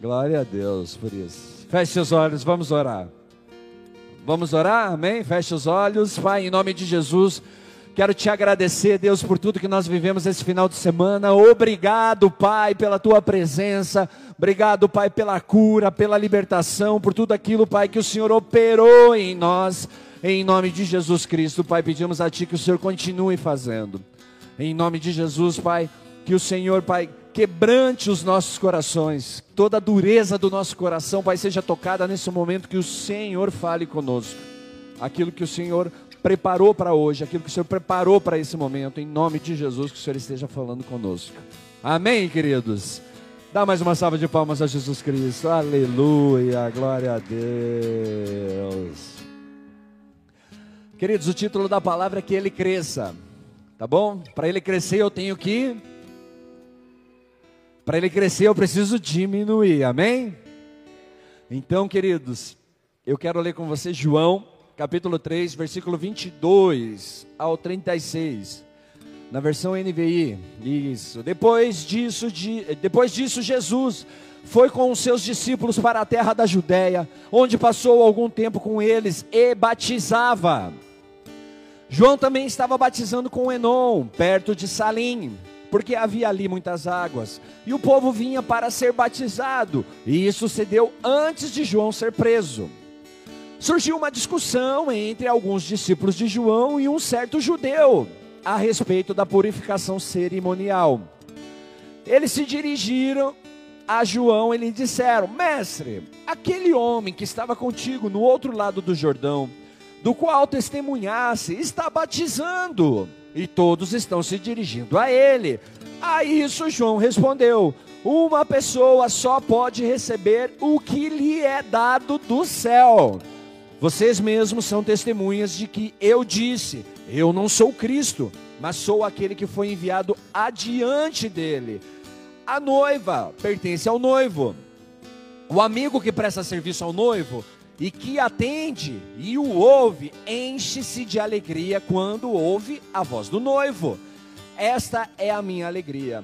Glória a Deus por isso. Feche seus olhos, vamos orar. Vamos orar, amém? Feche os olhos, Pai, em nome de Jesus. Quero te agradecer, Deus, por tudo que nós vivemos esse final de semana. Obrigado, Pai, pela tua presença. Obrigado, Pai, pela cura, pela libertação, por tudo aquilo, Pai, que o Senhor operou em nós. Em nome de Jesus Cristo, Pai, pedimos a Ti que o Senhor continue fazendo. Em nome de Jesus, Pai, que o Senhor, Pai, quebrante os nossos corações, toda a dureza do nosso coração, Pai, seja tocada nesse momento que o Senhor fale conosco. Aquilo que o Senhor preparou para hoje, aquilo que o Senhor preparou para esse momento, em nome de Jesus, que o Senhor esteja falando conosco. Amém, queridos? Dá mais uma salva de palmas a Jesus Cristo. Aleluia, glória a Deus. Queridos, o título da palavra é que ele cresça. Tá bom? Para ele crescer eu tenho que Para ele crescer eu preciso diminuir. Amém? Então, queridos, eu quero ler com você João, capítulo 3, versículo 22 ao 36. Na versão NVI. Isso. Depois disso, de, depois disso Jesus foi com os seus discípulos para a terra da Judéia, onde passou algum tempo com eles e batizava. João também estava batizando com Enon, perto de Salim, porque havia ali muitas águas, e o povo vinha para ser batizado, e isso sucedeu antes de João ser preso. Surgiu uma discussão entre alguns discípulos de João e um certo judeu a respeito da purificação cerimonial. Eles se dirigiram a João e lhe disseram: Mestre, aquele homem que estava contigo no outro lado do Jordão, do qual testemunhasse, está batizando, e todos estão se dirigindo a ele. A isso João respondeu: Uma pessoa só pode receber o que lhe é dado do céu. Vocês mesmos são testemunhas de que eu disse: Eu não sou Cristo, mas sou aquele que foi enviado adiante dele. A noiva pertence ao noivo. O amigo que presta serviço ao noivo e que atende e o ouve, enche-se de alegria quando ouve a voz do noivo. Esta é a minha alegria,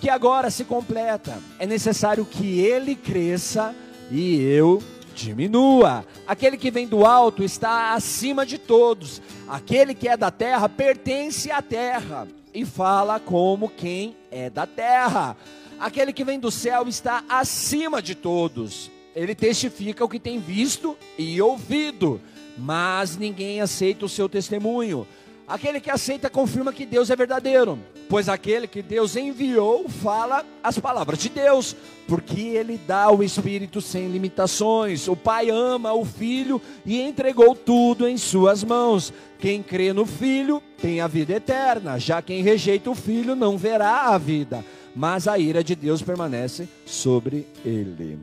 que agora se completa. É necessário que ele cresça e eu diminua. Aquele que vem do alto está acima de todos. Aquele que é da terra pertence à terra e fala como quem é da terra. Aquele que vem do céu está acima de todos ele testifica o que tem visto e ouvido, mas ninguém aceita o seu testemunho. Aquele que aceita confirma que Deus é verdadeiro, pois aquele que Deus enviou fala as palavras de Deus, porque ele dá o Espírito sem limitações. O Pai ama o Filho e entregou tudo em suas mãos. Quem crê no Filho tem a vida eterna, já quem rejeita o Filho não verá a vida, mas a ira de Deus permanece sobre ele.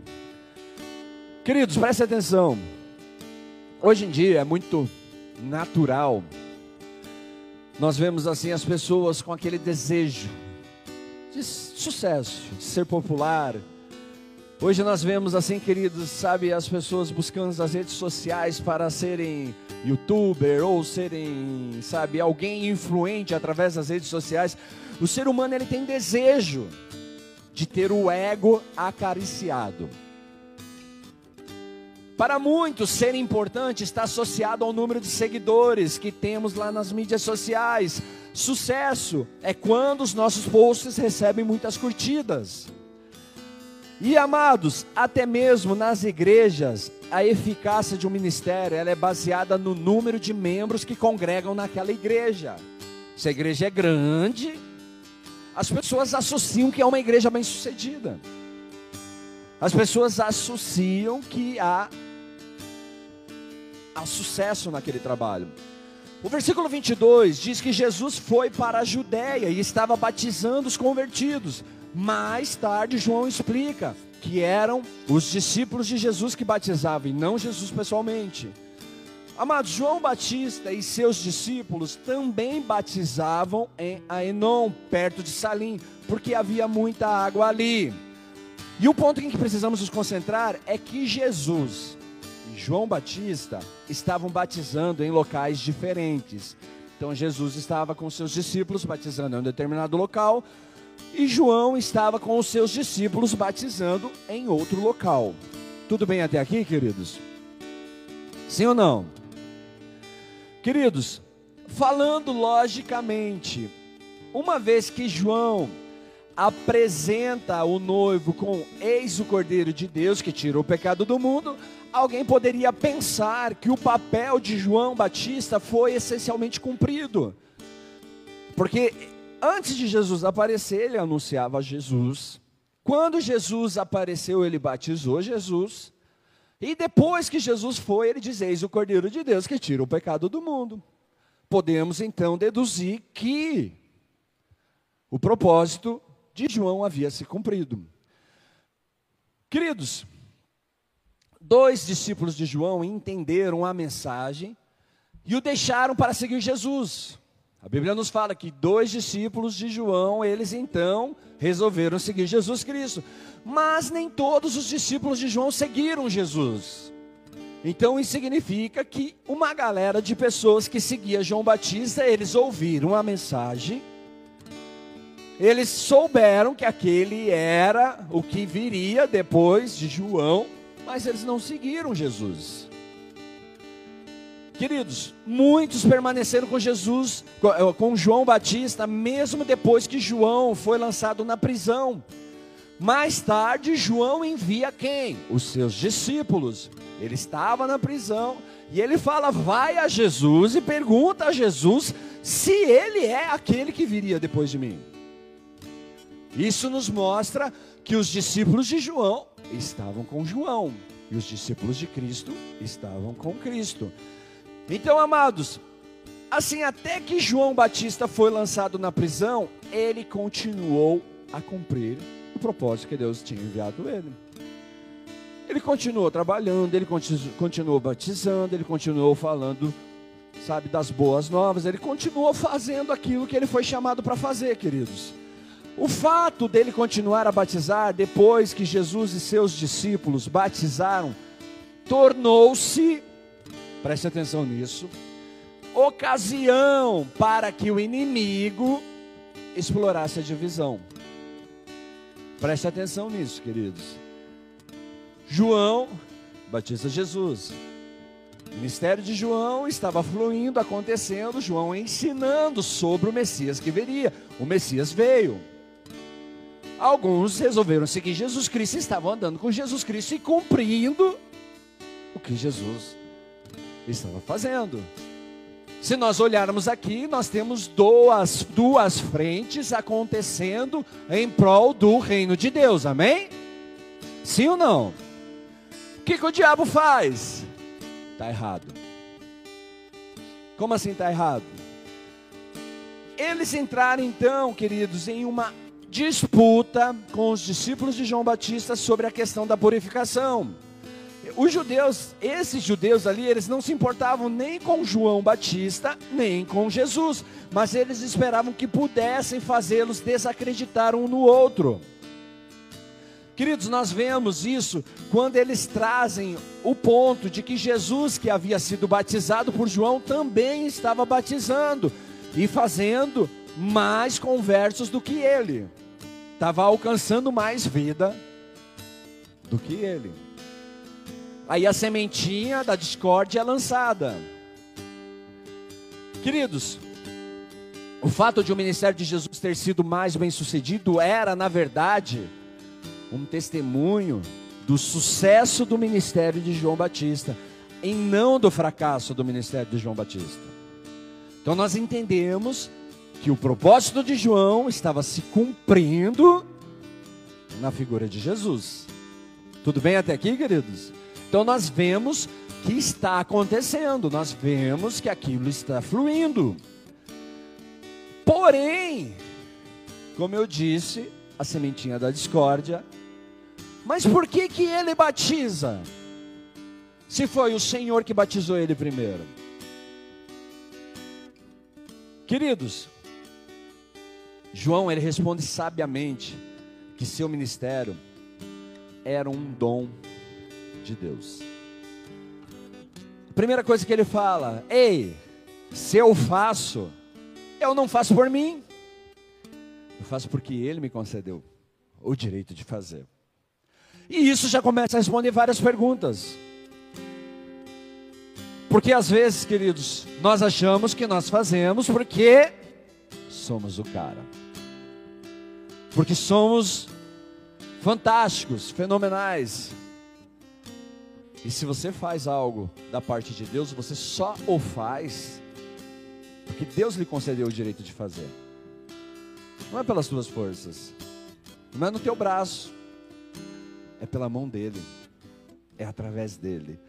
Queridos, prestem atenção. Hoje em dia é muito natural. Nós vemos assim as pessoas com aquele desejo de sucesso, de ser popular. Hoje nós vemos assim, queridos, sabe, as pessoas buscando as redes sociais para serem youtuber ou serem, sabe, alguém influente através das redes sociais. O ser humano ele tem desejo de ter o ego acariciado. Para muitos, ser importante está associado ao número de seguidores que temos lá nas mídias sociais. Sucesso é quando os nossos posts recebem muitas curtidas. E amados, até mesmo nas igrejas, a eficácia de um ministério ela é baseada no número de membros que congregam naquela igreja. Se a igreja é grande, as pessoas associam que é uma igreja bem-sucedida. As pessoas associam que há, há sucesso naquele trabalho. O versículo 22 diz que Jesus foi para a Judéia e estava batizando os convertidos. Mais tarde, João explica que eram os discípulos de Jesus que batizavam e não Jesus pessoalmente. Amados, João Batista e seus discípulos também batizavam em Aenon, perto de Salim, porque havia muita água ali. E o ponto em que precisamos nos concentrar é que Jesus e João Batista estavam batizando em locais diferentes. Então Jesus estava com seus discípulos batizando em um determinado local, e João estava com os seus discípulos batizando em outro local. Tudo bem até aqui, queridos? Sim ou não? Queridos, falando logicamente, uma vez que João apresenta o noivo com eis o Cordeiro de Deus que tirou o pecado do mundo, alguém poderia pensar que o papel de João Batista foi essencialmente cumprido. Porque antes de Jesus aparecer, ele anunciava Jesus. Quando Jesus apareceu, ele batizou Jesus. E depois que Jesus foi, ele diz: Eis o Cordeiro de Deus que tira o pecado do mundo. Podemos então deduzir que o propósito de João havia se cumprido. Queridos, dois discípulos de João entenderam a mensagem e o deixaram para seguir Jesus. A Bíblia nos fala que dois discípulos de João, eles então resolveram seguir Jesus Cristo. Mas nem todos os discípulos de João seguiram Jesus. Então isso significa que uma galera de pessoas que seguia João Batista, eles ouviram a mensagem eles souberam que aquele era o que viria depois de João, mas eles não seguiram Jesus. Queridos, muitos permaneceram com Jesus, com eh, João Batista, mesmo depois que João foi lançado na prisão. Mais tarde, João envia quem? Os seus discípulos. Ele estava na prisão e ele fala: vai a Jesus e pergunta a Jesus se ele é aquele que viria depois de mim. Isso nos mostra que os discípulos de João estavam com João e os discípulos de Cristo estavam com Cristo. Então, amados, assim até que João Batista foi lançado na prisão, ele continuou a cumprir o propósito que Deus tinha enviado ele. Ele continuou trabalhando, ele continuou batizando, ele continuou falando, sabe, das boas novas, ele continuou fazendo aquilo que ele foi chamado para fazer, queridos. O fato dele continuar a batizar depois que Jesus e seus discípulos batizaram, tornou-se, preste atenção nisso, ocasião para que o inimigo explorasse a divisão. Preste atenção nisso, queridos. João batiza Jesus. O ministério de João estava fluindo, acontecendo, João ensinando sobre o Messias que viria. O Messias veio. Alguns resolveram seguir Jesus Cristo estavam andando com Jesus Cristo e cumprindo o que Jesus estava fazendo. Se nós olharmos aqui, nós temos duas, duas frentes acontecendo em prol do reino de Deus, amém? Sim ou não? O que, que o diabo faz? Está errado. Como assim está errado? Eles entraram então, queridos, em uma disputa com os discípulos de João Batista sobre a questão da purificação. Os judeus, esses judeus ali, eles não se importavam nem com João Batista, nem com Jesus, mas eles esperavam que pudessem fazê-los desacreditar um no outro. Queridos, nós vemos isso quando eles trazem o ponto de que Jesus, que havia sido batizado por João, também estava batizando e fazendo mais conversos do que ele estava alcançando mais vida do que ele. Aí a sementinha da discórdia é lançada. Queridos, o fato de o ministério de Jesus ter sido mais bem sucedido era, na verdade, um testemunho do sucesso do ministério de João Batista, e não do fracasso do ministério de João Batista. Então nós entendemos que o propósito de João estava se cumprindo na figura de Jesus. Tudo bem até aqui, queridos? Então nós vemos que está acontecendo, nós vemos que aquilo está fluindo. Porém, como eu disse, a sementinha da discórdia. Mas por que que ele batiza? Se foi o Senhor que batizou ele primeiro. Queridos, João ele responde sabiamente que seu ministério era um dom de Deus. A primeira coisa que ele fala: "Ei, se eu faço, eu não faço por mim. Eu faço porque Ele me concedeu o direito de fazer. E isso já começa a responder várias perguntas. Porque às vezes, queridos, nós achamos que nós fazemos porque somos o cara. Porque somos fantásticos, fenomenais. E se você faz algo da parte de Deus, você só o faz porque Deus lhe concedeu o direito de fazer. Não é pelas tuas forças, não é no teu braço, é pela mão dele, é através dele.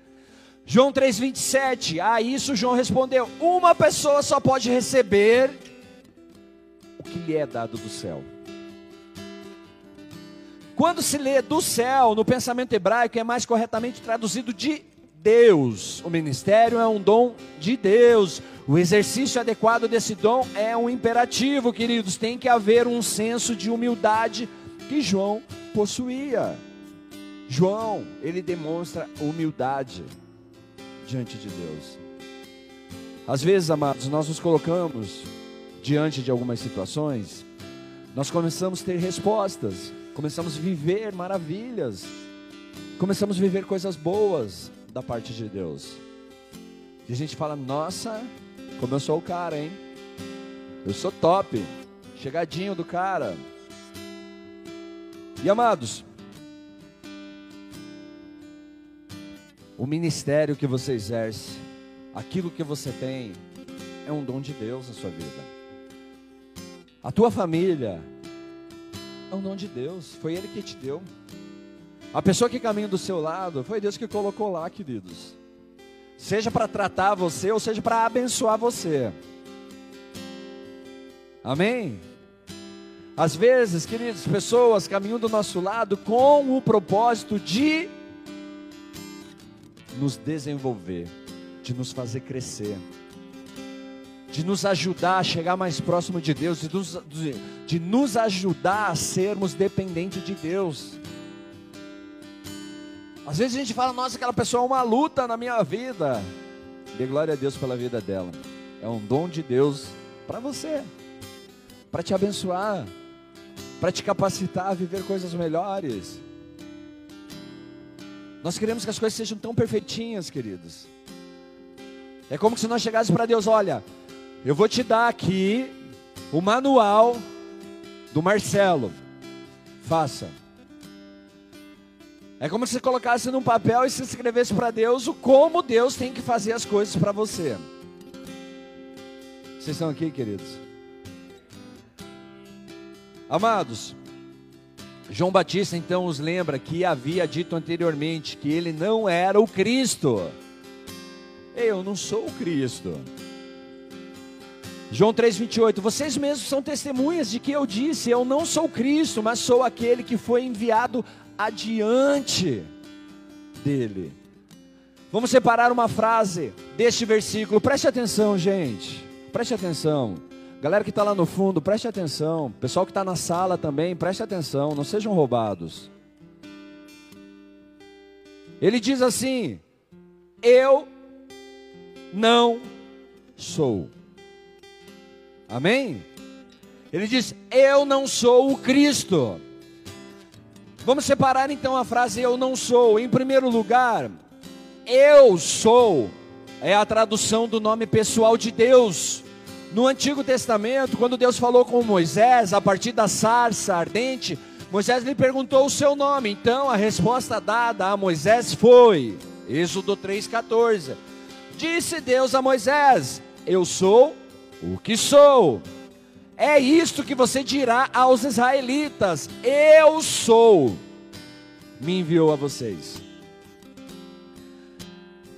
João 3,27, a isso João respondeu: Uma pessoa só pode receber o que lhe é dado do céu. Quando se lê do céu, no pensamento hebraico, é mais corretamente traduzido de Deus. O ministério é um dom de Deus. O exercício adequado desse dom é um imperativo, queridos. Tem que haver um senso de humildade que João possuía. João, ele demonstra humildade diante de Deus. Às vezes, amados, nós nos colocamos diante de algumas situações, nós começamos a ter respostas, começamos a viver maravilhas, começamos a viver coisas boas da parte de Deus. E a gente fala: Nossa, como eu sou o cara, hein? Eu sou top, chegadinho do cara. E amados, o ministério que você exerce, aquilo que você tem, é um dom de Deus na sua vida. A tua família é um dom de Deus, foi Ele que te deu. A pessoa que caminha do seu lado, foi Deus que colocou lá, queridos. Seja para tratar você, ou seja para abençoar você. Amém? Às vezes, queridos, pessoas caminham do nosso lado com o propósito de nos desenvolver, de nos fazer crescer, de nos ajudar a chegar mais próximo de Deus, de nos, de, de nos ajudar a sermos dependentes de Deus. Às vezes a gente fala, nossa, aquela pessoa é uma luta na minha vida. Dê glória a Deus pela vida dela. É um dom de Deus para você, para te abençoar, para te capacitar a viver coisas melhores. Nós queremos que as coisas sejam tão perfeitinhas, queridos. É como se nós chegássemos para Deus: olha, eu vou te dar aqui o manual do Marcelo. Faça. É como se você colocasse num papel e se escrevesse para Deus o como Deus tem que fazer as coisas para você. Vocês estão aqui, queridos? Amados, João Batista então os lembra que havia dito anteriormente que ele não era o Cristo. Eu não sou o Cristo. João 3,28: Vocês mesmos são testemunhas de que eu disse: Eu não sou Cristo, mas sou aquele que foi enviado adiante dele. Vamos separar uma frase deste versículo, preste atenção, gente, preste atenção. Galera que está lá no fundo, preste atenção. Pessoal que está na sala também, preste atenção, não sejam roubados. Ele diz assim: Eu não sou. Amém? Ele diz: Eu não sou o Cristo. Vamos separar então a frase eu não sou. Em primeiro lugar, eu sou é a tradução do nome pessoal de Deus. No Antigo Testamento, quando Deus falou com Moisés, a partir da sarça ardente, Moisés lhe perguntou o seu nome. Então, a resposta dada a Moisés foi: Êxodo 3,14. Disse Deus a Moisés: Eu sou o que sou. É isto que você dirá aos israelitas: Eu sou, me enviou a vocês.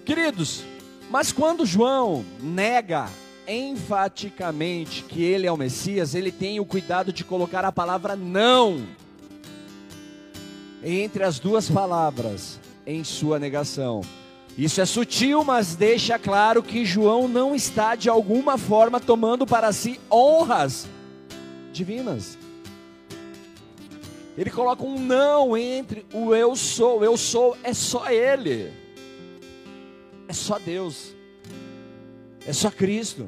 Queridos, mas quando João nega enfaticamente que ele é o Messias, ele tem o cuidado de colocar a palavra não entre as duas palavras em sua negação. Isso é sutil, mas deixa claro que João não está de alguma forma tomando para si honras divinas. Ele coloca um não entre o eu sou. Eu sou é só ele. É só Deus. É só Cristo.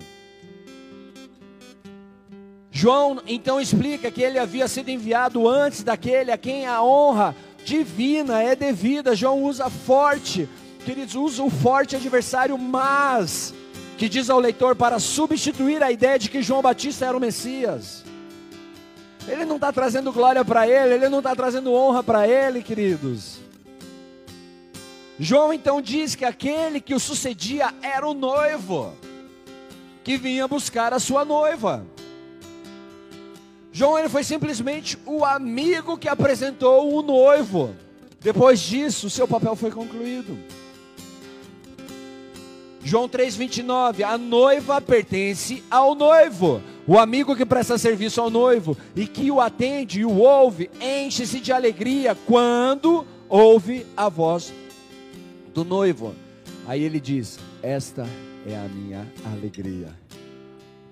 João então explica que ele havia sido enviado antes daquele a quem a honra divina é devida. João usa forte, queridos, usa o forte adversário, mas que diz ao leitor para substituir a ideia de que João Batista era o Messias. Ele não está trazendo glória para ele, ele não está trazendo honra para ele, queridos. João então diz que aquele que o sucedia era o noivo, que vinha buscar a sua noiva. João ele foi simplesmente o amigo que apresentou o noivo. Depois disso, seu papel foi concluído. João 3,29: A noiva pertence ao noivo. O amigo que presta serviço ao noivo e que o atende e o ouve, enche-se de alegria quando ouve a voz do noivo. Aí ele diz: Esta é a minha alegria,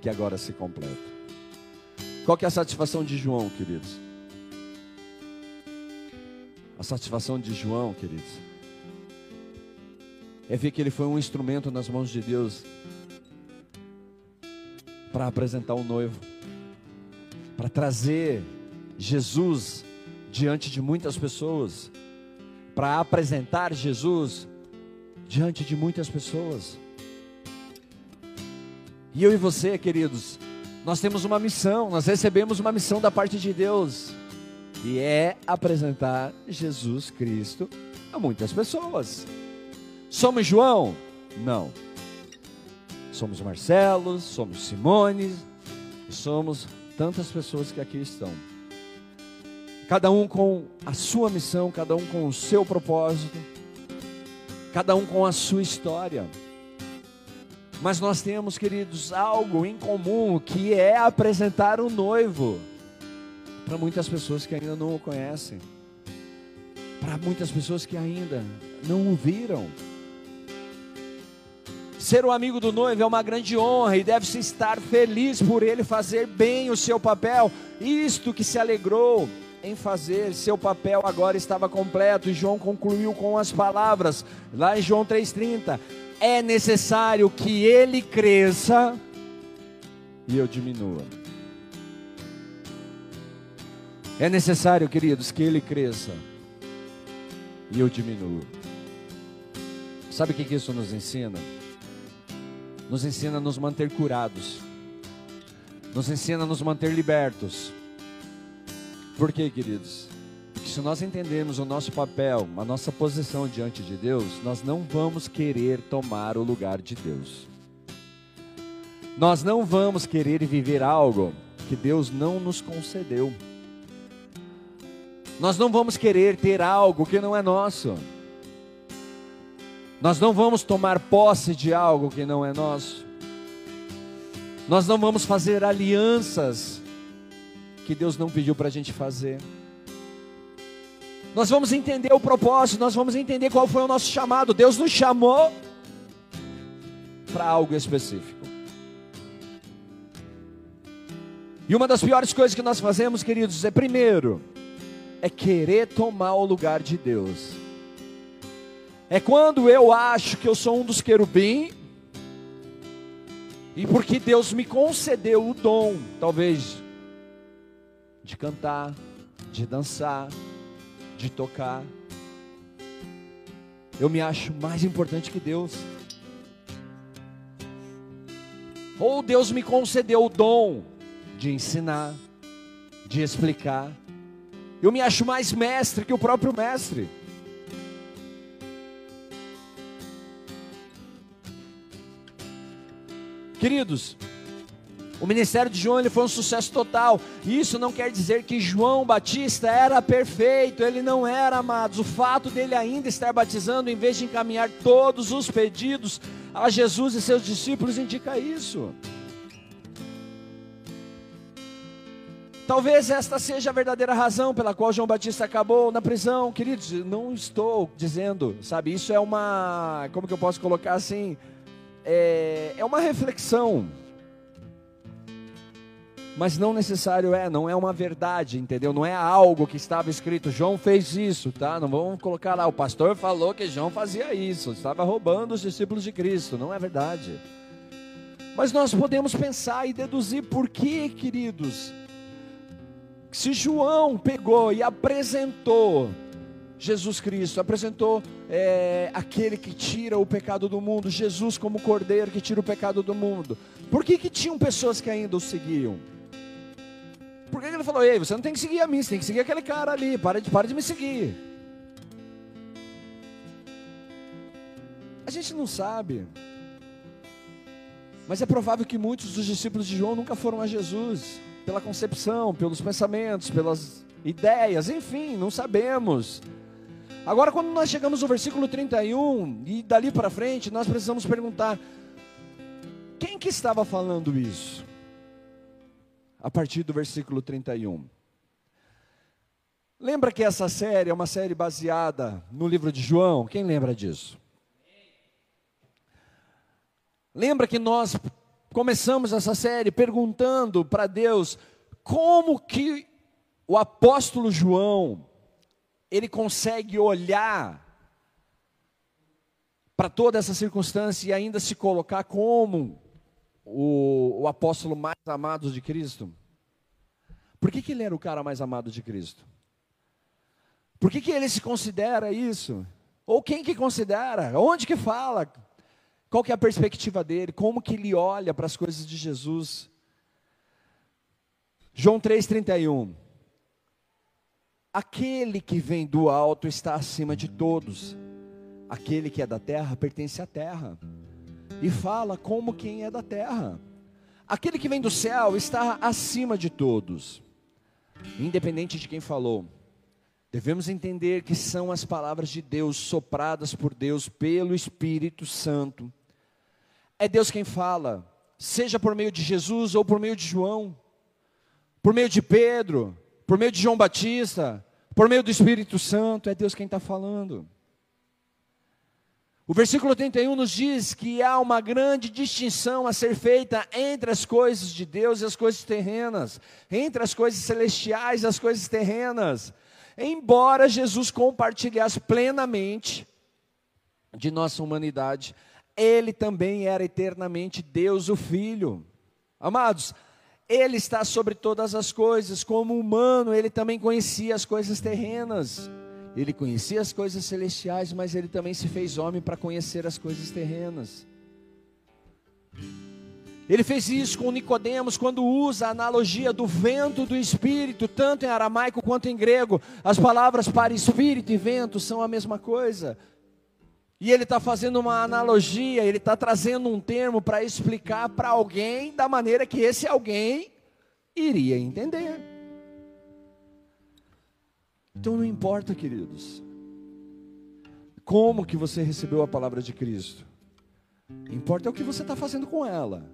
que agora se completa. Qual que é a satisfação de João, queridos? A satisfação de João, queridos, é ver que ele foi um instrumento nas mãos de Deus para apresentar o noivo, para trazer Jesus diante de muitas pessoas, para apresentar Jesus diante de muitas pessoas. E eu e você, queridos, nós temos uma missão, nós recebemos uma missão da parte de Deus, e é apresentar Jesus Cristo a muitas pessoas. Somos João? Não. Somos Marcelo, somos Simone, somos tantas pessoas que aqui estão. Cada um com a sua missão, cada um com o seu propósito, cada um com a sua história. Mas nós temos, queridos, algo em comum que é apresentar o noivo para muitas pessoas que ainda não o conhecem, para muitas pessoas que ainda não o viram. Ser o amigo do noivo é uma grande honra e deve-se estar feliz por ele fazer bem o seu papel. Isto que se alegrou em fazer, seu papel agora estava completo. E João concluiu com as palavras, lá em João 3,30: É necessário que ele cresça e eu diminua. É necessário, queridos, que ele cresça e eu diminua. Sabe o que isso nos ensina? Nos ensina a nos manter curados, nos ensina a nos manter libertos. Por quê, queridos? Porque se nós entendemos o nosso papel, a nossa posição diante de Deus, nós não vamos querer tomar o lugar de Deus. Nós não vamos querer viver algo que Deus não nos concedeu. Nós não vamos querer ter algo que não é nosso. Nós não vamos tomar posse de algo que não é nosso. Nós não vamos fazer alianças que Deus não pediu para a gente fazer. Nós vamos entender o propósito, nós vamos entender qual foi o nosso chamado. Deus nos chamou para algo específico. E uma das piores coisas que nós fazemos, queridos, é primeiro, é querer tomar o lugar de Deus. É quando eu acho que eu sou um dos querubim, e porque Deus me concedeu o dom, talvez, de cantar, de dançar, de tocar, eu me acho mais importante que Deus. Ou Deus me concedeu o dom de ensinar, de explicar. Eu me acho mais mestre que o próprio mestre. Queridos, o ministério de João ele foi um sucesso total. Isso não quer dizer que João Batista era perfeito, ele não era, amados. O fato dele ainda estar batizando, em vez de encaminhar todos os pedidos a Jesus e seus discípulos, indica isso. Talvez esta seja a verdadeira razão pela qual João Batista acabou na prisão, queridos. Não estou dizendo, sabe? Isso é uma, como que eu posso colocar assim? É, é uma reflexão, mas não necessário é, não é uma verdade, entendeu? Não é algo que estava escrito, João fez isso, tá? Não vamos colocar lá, o pastor falou que João fazia isso, estava roubando os discípulos de Cristo, não é verdade. Mas nós podemos pensar e deduzir por que, queridos. Se João pegou e apresentou Jesus Cristo, apresentou é, aquele que tira o pecado do mundo, Jesus como cordeiro que tira o pecado do mundo. Por que, que tinham pessoas que ainda o seguiam? Por que, que ele falou, ei, você não tem que seguir a mim, você tem que seguir aquele cara ali, para de, para de me seguir. A gente não sabe. Mas é provável que muitos dos discípulos de João nunca foram a Jesus, pela concepção, pelos pensamentos, pelas ideias, enfim, não sabemos. Agora, quando nós chegamos no versículo 31 e dali para frente, nós precisamos perguntar: quem que estava falando isso? A partir do versículo 31. Lembra que essa série é uma série baseada no livro de João? Quem lembra disso? Lembra que nós começamos essa série perguntando para Deus como que o apóstolo João ele consegue olhar para toda essa circunstância e ainda se colocar como o, o apóstolo mais amado de Cristo? Por que, que ele era o cara mais amado de Cristo? Por que, que ele se considera isso? Ou quem que considera? Onde que fala? Qual que é a perspectiva dele? Como que ele olha para as coisas de Jesus? João 3,31 Aquele que vem do alto está acima de todos. Aquele que é da terra pertence à terra. E fala como quem é da terra. Aquele que vem do céu está acima de todos. Independente de quem falou. Devemos entender que são as palavras de Deus sopradas por Deus pelo Espírito Santo. É Deus quem fala, seja por meio de Jesus ou por meio de João, por meio de Pedro, por meio de João Batista, por meio do Espírito Santo, é Deus quem está falando. O versículo 31 nos diz que há uma grande distinção a ser feita entre as coisas de Deus e as coisas terrenas, entre as coisas celestiais e as coisas terrenas. Embora Jesus compartilhasse plenamente de nossa humanidade, ele também era eternamente Deus o Filho. Amados, ele está sobre todas as coisas, como humano, ele também conhecia as coisas terrenas. Ele conhecia as coisas celestiais, mas ele também se fez homem para conhecer as coisas terrenas. Ele fez isso com Nicodemos quando usa a analogia do vento do espírito, tanto em aramaico quanto em grego. As palavras para espírito e vento são a mesma coisa. E ele está fazendo uma analogia, ele está trazendo um termo para explicar para alguém da maneira que esse alguém iria entender. Então não importa, queridos, como que você recebeu a palavra de Cristo. Importa é o que você está fazendo com ela.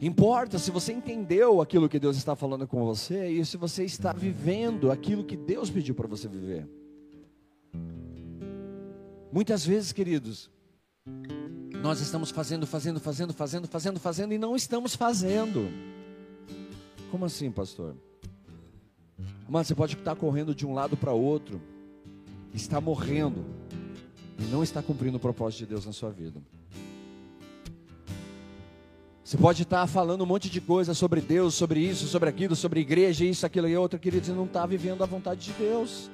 Importa se você entendeu aquilo que Deus está falando com você e se você está vivendo aquilo que Deus pediu para você viver. Muitas vezes, queridos, nós estamos fazendo, fazendo, fazendo, fazendo, fazendo, fazendo e não estamos fazendo. Como assim, pastor? Mas você pode estar correndo de um lado para outro, está morrendo e não está cumprindo o propósito de Deus na sua vida. Você pode estar falando um monte de coisa sobre Deus, sobre isso, sobre aquilo, sobre igreja, isso, aquilo e outro, querido, e não está vivendo a vontade de Deus.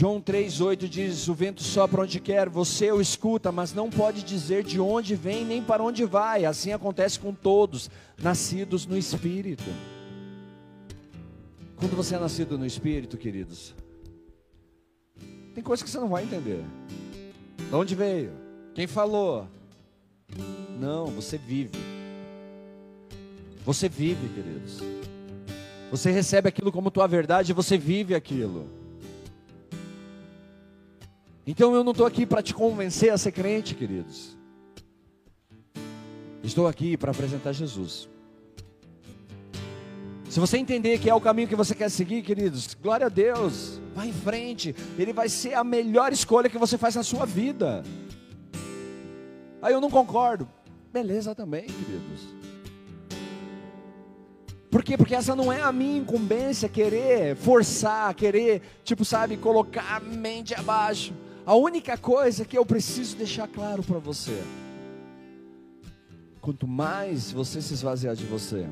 João 3,8 diz: O vento sopra onde quer, você o escuta, mas não pode dizer de onde vem nem para onde vai. Assim acontece com todos, nascidos no Espírito. Quando você é nascido no Espírito, queridos, tem coisas que você não vai entender. De onde veio? Quem falou? Não, você vive. Você vive, queridos. Você recebe aquilo como tua verdade e você vive aquilo. Então eu não estou aqui para te convencer a ser crente, queridos. Estou aqui para apresentar Jesus. Se você entender que é o caminho que você quer seguir, queridos, glória a Deus, vá em frente. Ele vai ser a melhor escolha que você faz na sua vida. Aí eu não concordo. Beleza também, queridos. Por quê? Porque essa não é a minha incumbência querer forçar, querer, tipo, sabe, colocar a mente abaixo. A única coisa que eu preciso deixar claro para você: quanto mais você se esvaziar de você,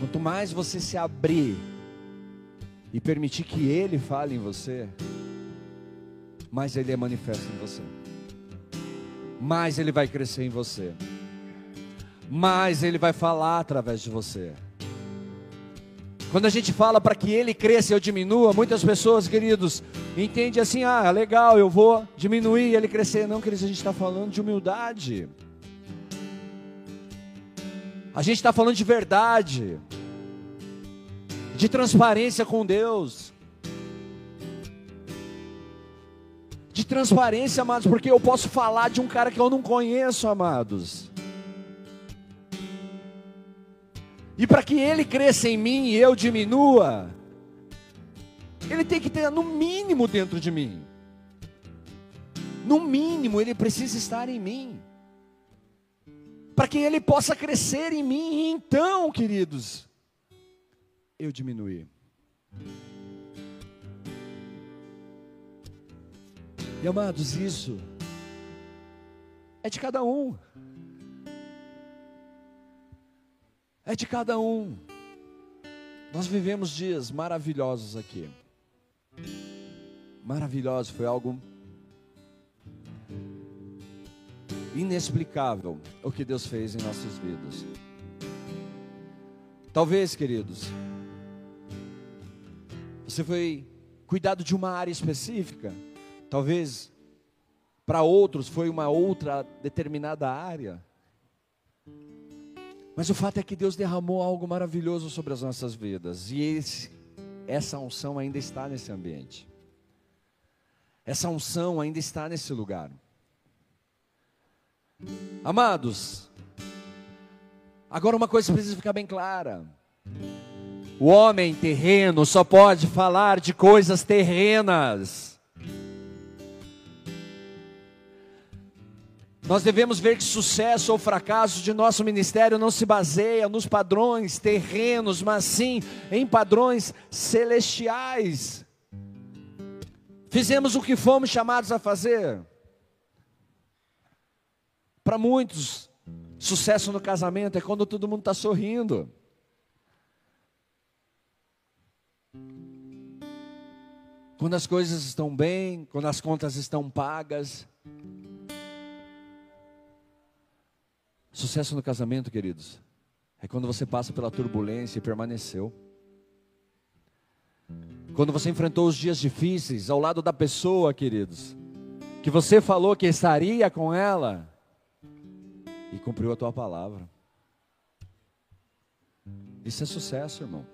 quanto mais você se abrir e permitir que Ele fale em você, mais Ele é manifesto em você, mais Ele vai crescer em você, mais Ele vai falar através de você. Quando a gente fala para que ele cresça e eu diminua, muitas pessoas, queridos, entendem assim: ah, legal, eu vou diminuir ele crescer. Não, queridos, a gente está falando de humildade. A gente está falando de verdade, de transparência com Deus. De transparência, amados, porque eu posso falar de um cara que eu não conheço, amados. E para que ele cresça em mim e eu diminua, ele tem que ter no mínimo dentro de mim. No mínimo, ele precisa estar em mim. Para que ele possa crescer em mim. E então, queridos, eu diminuir. E amados, isso é de cada um. é de cada um. Nós vivemos dias maravilhosos aqui. Maravilhoso, foi algo inexplicável o que Deus fez em nossas vidas. Talvez, queridos, você foi cuidado de uma área específica, talvez para outros foi uma outra determinada área. Mas o fato é que Deus derramou algo maravilhoso sobre as nossas vidas. E esse, essa unção ainda está nesse ambiente. Essa unção ainda está nesse lugar. Amados, agora uma coisa precisa ficar bem clara. O homem terreno só pode falar de coisas terrenas. Nós devemos ver que sucesso ou fracasso de nosso ministério não se baseia nos padrões terrenos, mas sim em padrões celestiais. Fizemos o que fomos chamados a fazer. Para muitos, sucesso no casamento é quando todo mundo está sorrindo. Quando as coisas estão bem, quando as contas estão pagas. Sucesso no casamento, queridos, é quando você passa pela turbulência e permaneceu. Quando você enfrentou os dias difíceis ao lado da pessoa, queridos, que você falou que estaria com ela e cumpriu a tua palavra. Isso é sucesso, irmão.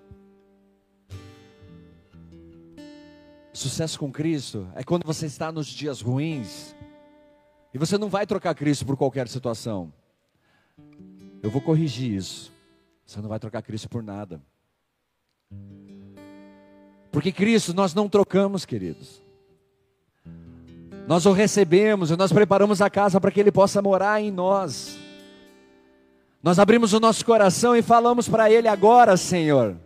Sucesso com Cristo é quando você está nos dias ruins e você não vai trocar Cristo por qualquer situação. Eu vou corrigir isso. Você não vai trocar Cristo por nada. Porque Cristo nós não trocamos, queridos. Nós o recebemos e nós preparamos a casa para que Ele possa morar em nós. Nós abrimos o nosso coração e falamos para Ele agora, Senhor.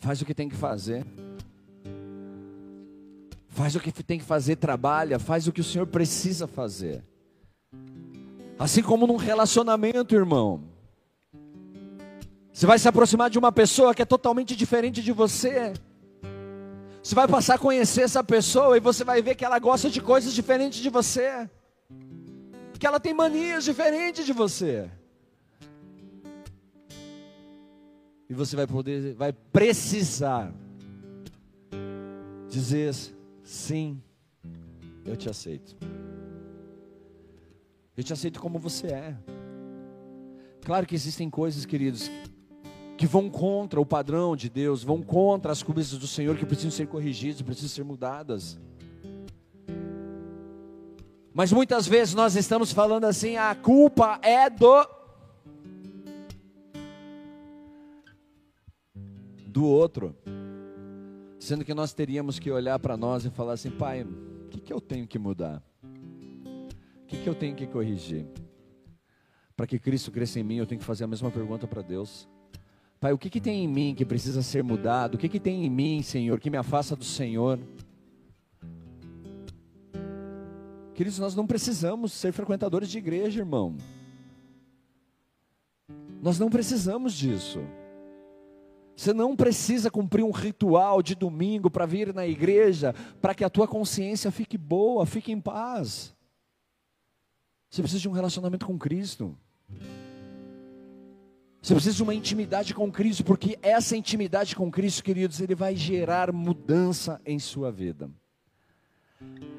Faz o que tem que fazer. Faz o que tem que fazer, trabalha, faz o que o Senhor precisa fazer. Assim como num relacionamento, irmão. Você vai se aproximar de uma pessoa que é totalmente diferente de você. Você vai passar a conhecer essa pessoa e você vai ver que ela gosta de coisas diferentes de você. Que ela tem manias diferentes de você. E você vai poder, vai precisar dizer sim, eu te aceito. Eu te aceito como você é. Claro que existem coisas, queridos, que vão contra o padrão de Deus, vão contra as coisas do Senhor que precisam ser corrigidas, precisam ser mudadas. Mas muitas vezes nós estamos falando assim: a culpa é do do outro. Sendo que nós teríamos que olhar para nós e falar assim: Pai, o que, que eu tenho que mudar? Que, que eu tenho que corrigir? Para que Cristo cresça em mim, eu tenho que fazer a mesma pergunta para Deus. Pai, o que, que tem em mim que precisa ser mudado? O que, que tem em mim, Senhor, que me afasta do Senhor? Queridos, nós não precisamos ser frequentadores de igreja, irmão. Nós não precisamos disso. Você não precisa cumprir um ritual de domingo para vir na igreja, para que a tua consciência fique boa, fique em paz. Você precisa de um relacionamento com Cristo. Você precisa de uma intimidade com Cristo, porque essa intimidade com Cristo, queridos, ele vai gerar mudança em sua vida.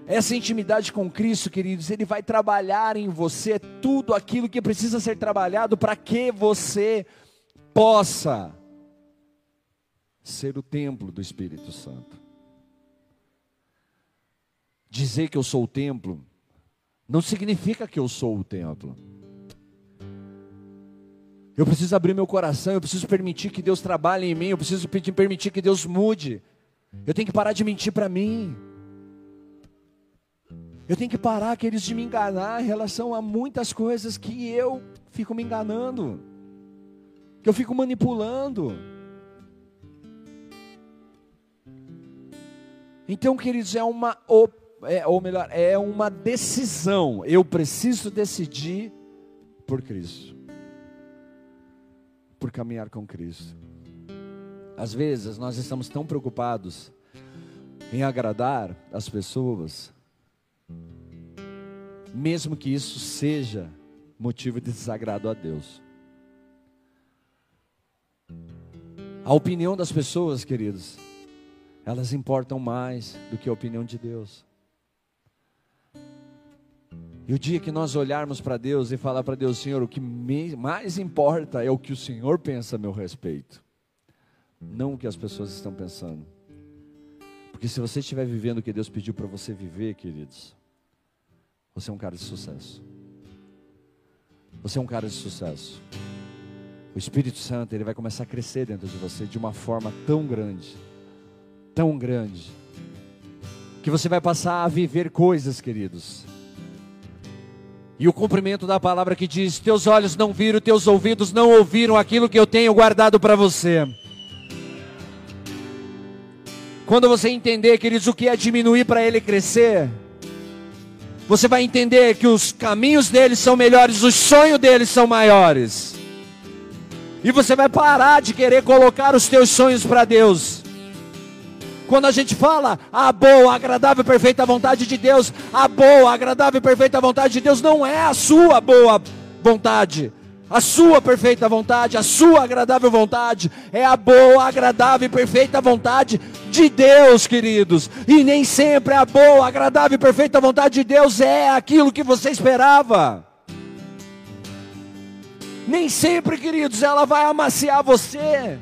Essa intimidade com Cristo, queridos, Ele vai trabalhar em você tudo aquilo que precisa ser trabalhado para que você possa ser o templo do Espírito Santo. Dizer que eu sou o templo não significa que eu sou o templo. Eu preciso abrir meu coração, eu preciso permitir que Deus trabalhe em mim, eu preciso permitir que Deus mude. Eu tenho que parar de mentir para mim. Eu tenho que parar, queridos, de me enganar em relação a muitas coisas que eu fico me enganando, que eu fico manipulando. Então, queridos, é uma, é, ou melhor, é uma decisão. Eu preciso decidir por Cristo, por caminhar com Cristo. Às vezes nós estamos tão preocupados em agradar as pessoas mesmo que isso seja motivo de desagrado a Deus. A opinião das pessoas, queridos, elas importam mais do que a opinião de Deus. E o dia que nós olharmos para Deus e falar para Deus, Senhor, o que mais importa é o que o Senhor pensa a meu respeito, não o que as pessoas estão pensando. Porque se você estiver vivendo o que Deus pediu para você viver, queridos, você é um cara de sucesso. Você é um cara de sucesso. O Espírito Santo, ele vai começar a crescer dentro de você de uma forma tão grande, tão grande, que você vai passar a viver coisas, queridos. E o cumprimento da palavra que diz: Teus olhos não viram, teus ouvidos não ouviram aquilo que eu tenho guardado para você. Quando você entender, queridos, o que é diminuir para ele crescer, você vai entender que os caminhos deles são melhores, os sonhos deles são maiores. E você vai parar de querer colocar os teus sonhos para Deus. Quando a gente fala a boa, agradável, perfeita vontade de Deus, a boa, agradável, perfeita vontade de Deus não é a sua boa vontade a sua perfeita vontade, a sua agradável vontade, é a boa, agradável e perfeita vontade de Deus, queridos. E nem sempre a boa, agradável e perfeita vontade de Deus é aquilo que você esperava. Nem sempre, queridos, ela vai amaciar você.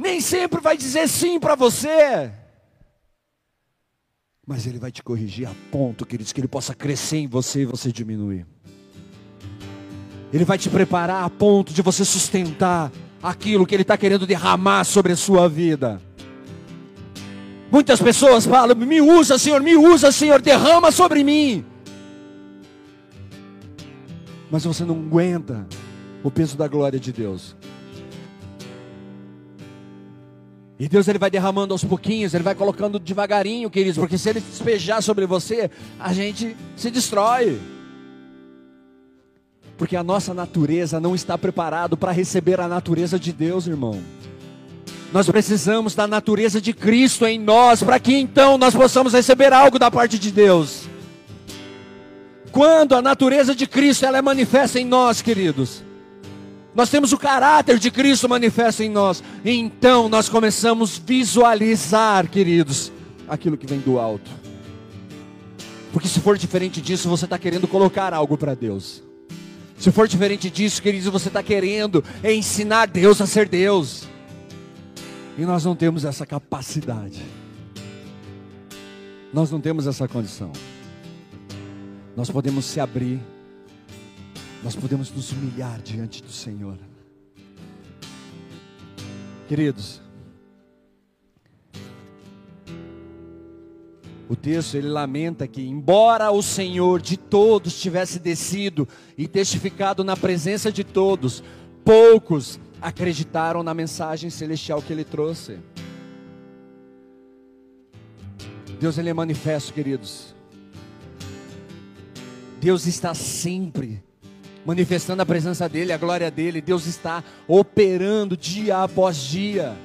Nem sempre vai dizer sim para você. Mas ele vai te corrigir a ponto, queridos, que ele possa crescer em você e você diminuir. Ele vai te preparar a ponto de você sustentar aquilo que Ele está querendo derramar sobre a sua vida. Muitas pessoas falam: me usa, Senhor, me usa, Senhor, derrama sobre mim. Mas você não aguenta o peso da glória de Deus. E Deus ele vai derramando aos pouquinhos, ele vai colocando devagarinho, queridos, porque se ele despejar sobre você, a gente se destrói porque a nossa natureza não está preparado para receber a natureza de Deus, irmão. Nós precisamos da natureza de Cristo em nós, para que então nós possamos receber algo da parte de Deus. Quando a natureza de Cristo ela é manifesta em nós, queridos, nós temos o caráter de Cristo manifesto em nós, então nós começamos a visualizar, queridos, aquilo que vem do alto. Porque se for diferente disso, você está querendo colocar algo para Deus. Se for diferente disso, queridos, você está querendo ensinar Deus a ser Deus. E nós não temos essa capacidade. Nós não temos essa condição. Nós podemos se abrir. Nós podemos nos humilhar diante do Senhor. Queridos, O texto ele lamenta que, embora o Senhor de todos tivesse descido e testificado na presença de todos, poucos acreditaram na mensagem celestial que ele trouxe. Deus ele é manifesto, queridos, Deus está sempre manifestando a presença dEle, a glória dEle. Deus está operando dia após dia.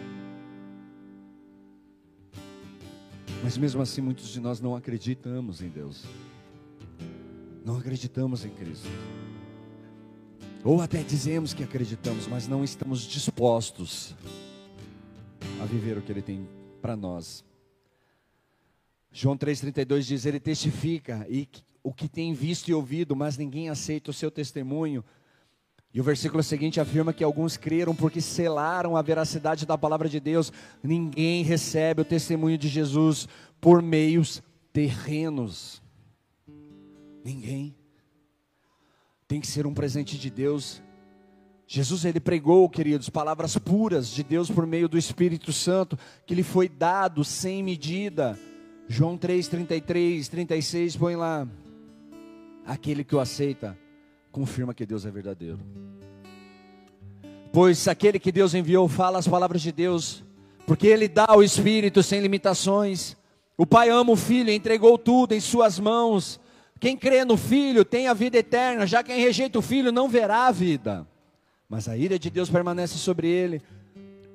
Mas mesmo assim, muitos de nós não acreditamos em Deus, não acreditamos em Cristo. Ou até dizemos que acreditamos, mas não estamos dispostos a viver o que Ele tem para nós. João 3,32 diz: Ele testifica e o que tem visto e ouvido, mas ninguém aceita o seu testemunho. E o versículo seguinte afirma que alguns creram porque selaram a veracidade da palavra de Deus. Ninguém recebe o testemunho de Jesus por meios terrenos. Ninguém. Tem que ser um presente de Deus. Jesus ele pregou, queridos, palavras puras de Deus por meio do Espírito Santo, que lhe foi dado sem medida. João 3, 33, 36, põe lá. Aquele que o aceita, confirma que Deus é verdadeiro. Pois aquele que Deus enviou fala as palavras de Deus, porque ele dá o Espírito sem limitações. O Pai ama o Filho, entregou tudo em Suas mãos. Quem crê no Filho tem a vida eterna, já quem rejeita o Filho não verá a vida, mas a ira de Deus permanece sobre ele.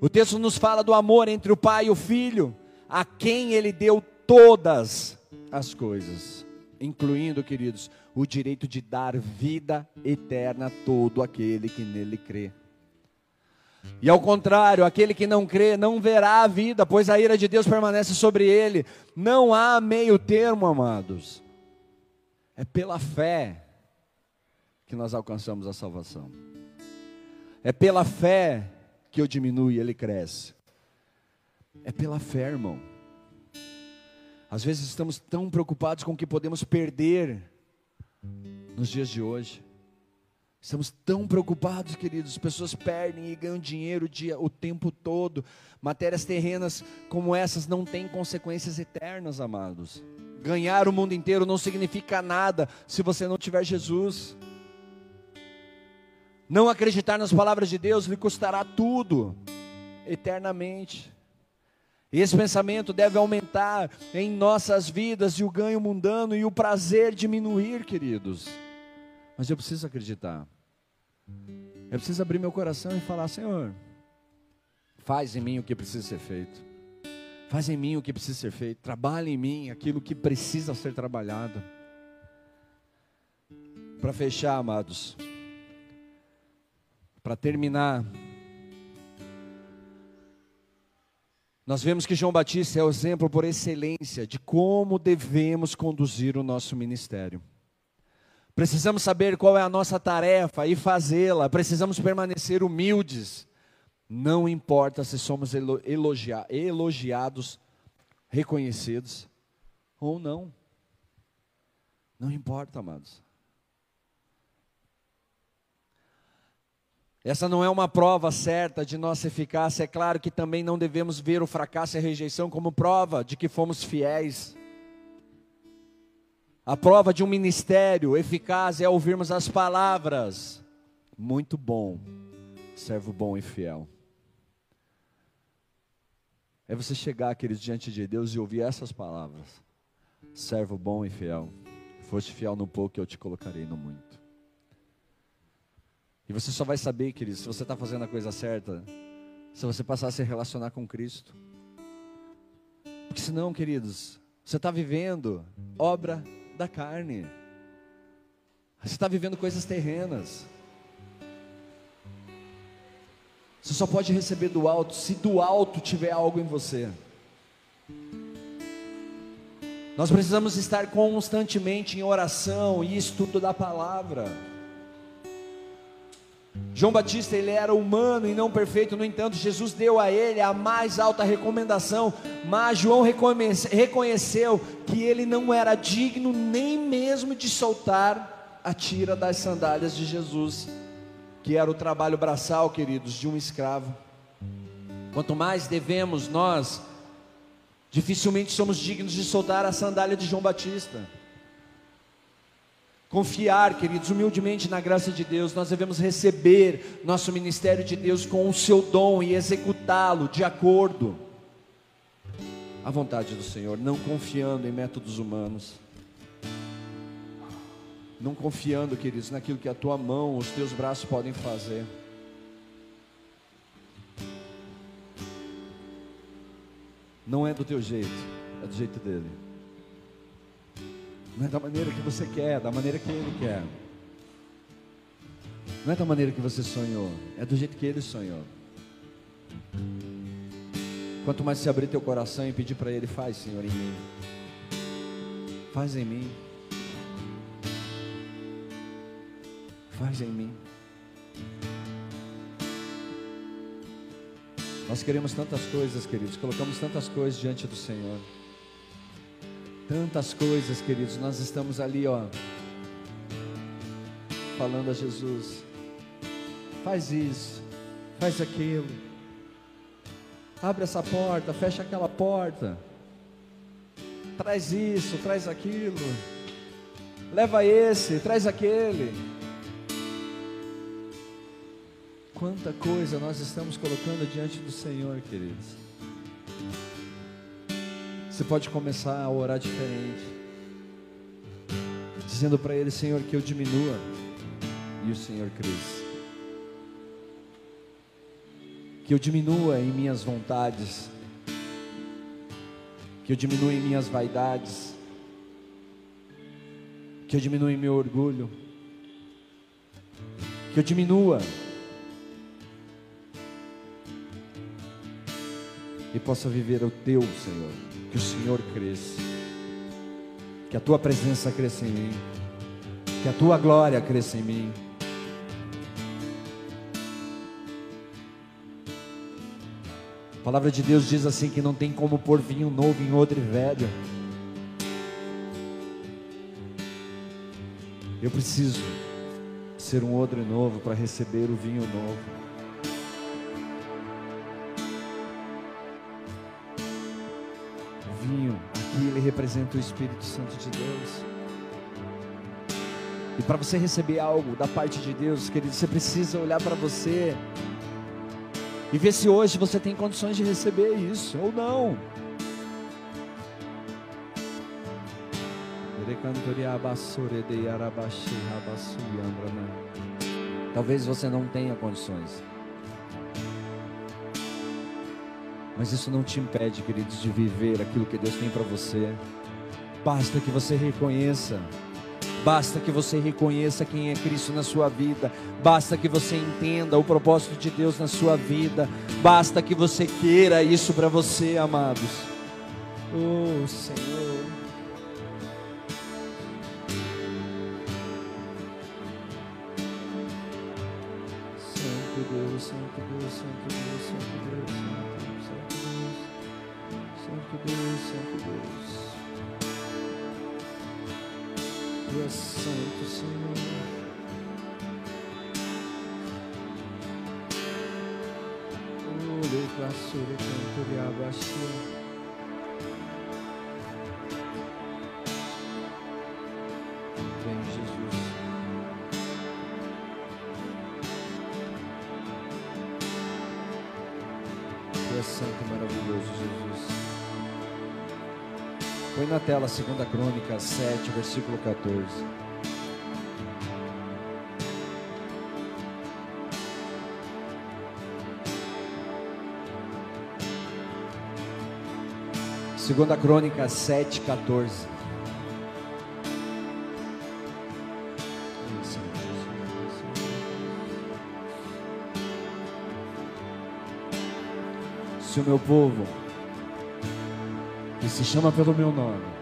O texto nos fala do amor entre o Pai e o Filho, a quem ele deu todas as coisas, incluindo, queridos, o direito de dar vida eterna a todo aquele que nele crê. E ao contrário, aquele que não crê não verá a vida, pois a ira de Deus permanece sobre ele. Não há meio termo, amados. É pela fé que nós alcançamos a salvação. É pela fé que eu diminuo e ele cresce. É pela fé, irmão. Às vezes estamos tão preocupados com o que podemos perder nos dias de hoje. Estamos tão preocupados, queridos. Pessoas perdem e ganham dinheiro o, dia, o tempo todo. Matérias terrenas como essas não têm consequências eternas, amados. Ganhar o mundo inteiro não significa nada se você não tiver Jesus. Não acreditar nas palavras de Deus lhe custará tudo, eternamente. E esse pensamento deve aumentar em nossas vidas e o ganho mundano e o prazer diminuir, queridos. Mas eu preciso acreditar. Eu preciso abrir meu coração e falar: Senhor, faz em mim o que precisa ser feito. Faz em mim o que precisa ser feito. Trabalha em mim aquilo que precisa ser trabalhado. Para fechar, amados. Para terminar. Nós vemos que João Batista é o exemplo por excelência de como devemos conduzir o nosso ministério. Precisamos saber qual é a nossa tarefa e fazê-la. Precisamos permanecer humildes. Não importa se somos elogia elogiados, reconhecidos ou não. Não importa, amados. Essa não é uma prova certa de nossa eficácia. É claro que também não devemos ver o fracasso e a rejeição como prova de que fomos fiéis. A prova de um ministério eficaz é ouvirmos as palavras. Muito bom, servo bom e fiel. É você chegar, queridos, diante de Deus e ouvir essas palavras. Servo bom e fiel. Foste fiel no pouco, eu te colocarei no muito. E você só vai saber, queridos, se você está fazendo a coisa certa, se você passar a se relacionar com Cristo. Porque senão, queridos, você está vivendo obra da carne. Você está vivendo coisas terrenas. Você só pode receber do alto se do alto tiver algo em você. Nós precisamos estar constantemente em oração e estudo da palavra. João Batista ele era humano e não perfeito, no entanto, Jesus deu a ele a mais alta recomendação, mas João reconheceu que ele não era digno nem mesmo de soltar a tira das sandálias de Jesus, que era o trabalho braçal, queridos, de um escravo. Quanto mais devemos nós, dificilmente somos dignos de soltar a sandália de João Batista. Confiar, queridos, humildemente na graça de Deus, nós devemos receber nosso ministério de Deus com o seu dom e executá-lo de acordo à vontade do Senhor, não confiando em métodos humanos. não confiando, queridos, naquilo que a tua mão, os teus braços podem fazer. Não é do teu jeito, é do jeito dele. Não é da maneira que você quer, é da maneira que ele quer. Não é da maneira que você sonhou, é do jeito que ele sonhou. Quanto mais se abrir teu coração e pedir para ele, faz, Senhor, em mim. Faz em mim. Faz em mim. Nós queremos tantas coisas, queridos, colocamos tantas coisas diante do Senhor. Tantas coisas, queridos, nós estamos ali, ó, falando a Jesus: faz isso, faz aquilo, abre essa porta, fecha aquela porta, traz isso, traz aquilo, leva esse, traz aquele. Quanta coisa nós estamos colocando diante do Senhor, queridos. Você pode começar a orar diferente, dizendo para Ele, Senhor, que eu diminua e o Senhor cresça. Que eu diminua em minhas vontades, que eu diminua em minhas vaidades, que eu diminua em meu orgulho, que eu diminua e possa viver o teu, Senhor. Que o Senhor cresça. Que a tua presença cresça em mim. Que a tua glória cresça em mim. A palavra de Deus diz assim que não tem como pôr vinho novo em odre velho. Eu preciso ser um odre novo para receber o vinho novo. Aqui ele representa o Espírito Santo de Deus. E para você receber algo da parte de Deus, querido, você precisa olhar para você e ver se hoje você tem condições de receber isso ou não. Talvez você não tenha condições. Mas isso não te impede, queridos, de viver aquilo que Deus tem para você. Basta que você reconheça. Basta que você reconheça quem é Cristo na sua vida. Basta que você entenda o propósito de Deus na sua vida. Basta que você queira isso para você, amados. Oh, Senhor. 2 Crônica 7, versículo 14. Segunda Crônica 7, 14. Se o meu povo que se chama pelo meu nome,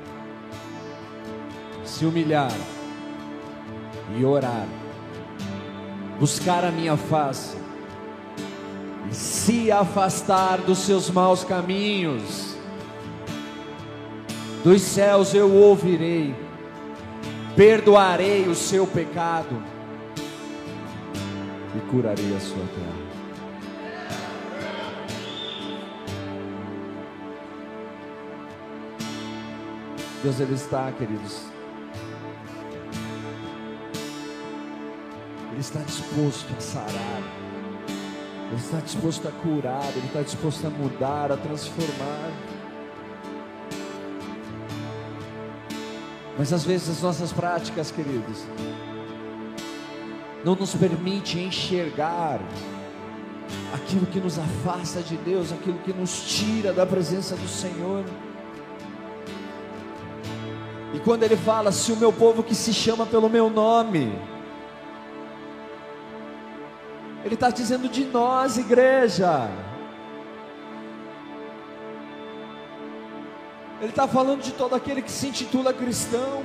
se humilhar e orar, buscar a minha face e se afastar dos seus maus caminhos, dos céus eu ouvirei, perdoarei o seu pecado e curarei a sua terra. Deus ele está, queridos. Está disposto a sarar. Ele está disposto a curar, ele está disposto a mudar, a transformar. Mas às vezes as nossas práticas, queridos, não nos permite enxergar aquilo que nos afasta de Deus, aquilo que nos tira da presença do Senhor. E quando ele fala, se o meu povo que se chama pelo meu nome, ele está dizendo de nós, igreja. Ele está falando de todo aquele que se intitula cristão.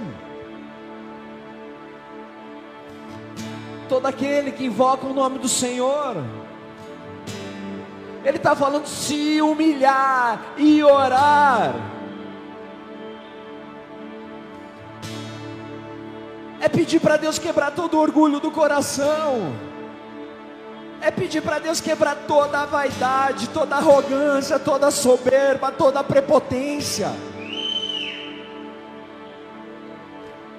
Todo aquele que invoca o nome do Senhor. Ele está falando se humilhar e orar. É pedir para Deus quebrar todo o orgulho do coração é pedir para Deus quebrar toda a vaidade, toda a arrogância, toda a soberba, toda a prepotência.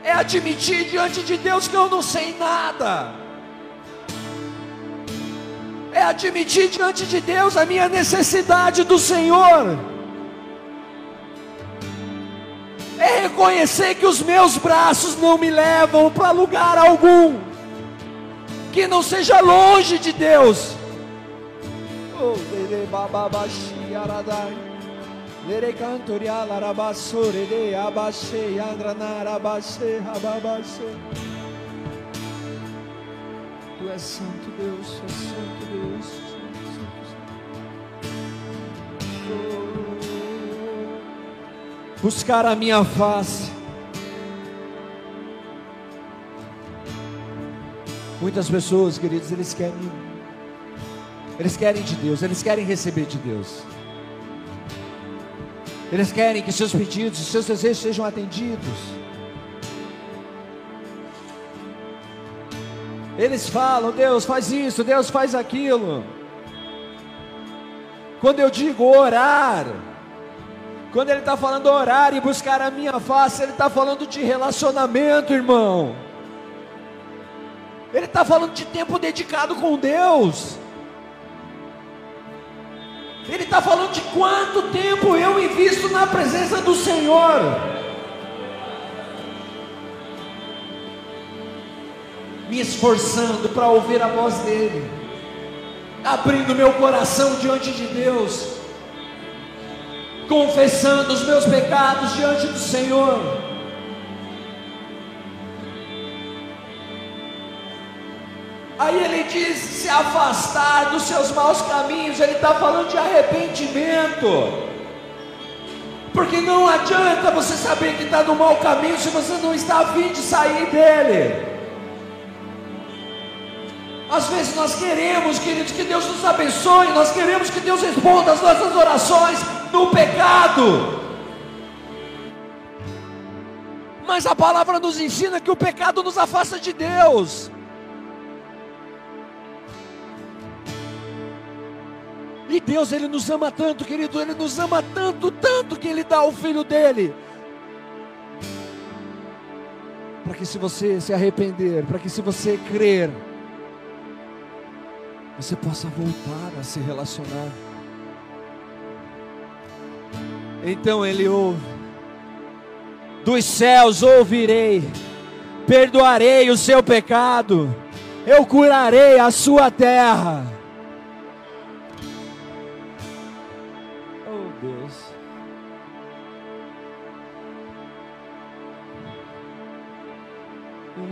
É admitir diante de Deus que eu não sei nada. É admitir diante de Deus a minha necessidade do Senhor. É reconhecer que os meus braços não me levam para lugar algum que não seja longe de Deus. Oh, Lere cantoria larabasore de abashe andranarabashe rababashe. Tu és santo Deus, tu és santo Deus. Buscar a minha face Muitas pessoas, queridos, eles querem eles querem de Deus, eles querem receber de Deus. Eles querem que seus pedidos, seus desejos sejam atendidos. Eles falam, Deus faz isso, Deus faz aquilo. Quando eu digo orar, quando ele está falando orar e buscar a minha face, ele está falando de relacionamento, irmão. Ele está falando de tempo dedicado com Deus. Ele está falando de quanto tempo eu invisto na presença do Senhor. Me esforçando para ouvir a voz dEle, abrindo meu coração diante de Deus, confessando os meus pecados diante do Senhor Aí ele diz se afastar dos seus maus caminhos, ele está falando de arrependimento. Porque não adianta você saber que está no mau caminho se você não está a fim de sair dele. Às vezes nós queremos, queridos, que Deus nos abençoe, nós queremos que Deus responda as nossas orações no pecado. Mas a palavra nos ensina que o pecado nos afasta de Deus. E Deus, Ele nos ama tanto, querido, Ele nos ama tanto, tanto que Ele dá o Filho dEle. Para que se você se arrepender, para que se você crer, você possa voltar a se relacionar. Então ele ouve, dos céus ouvirei, perdoarei o seu pecado, eu curarei a sua terra.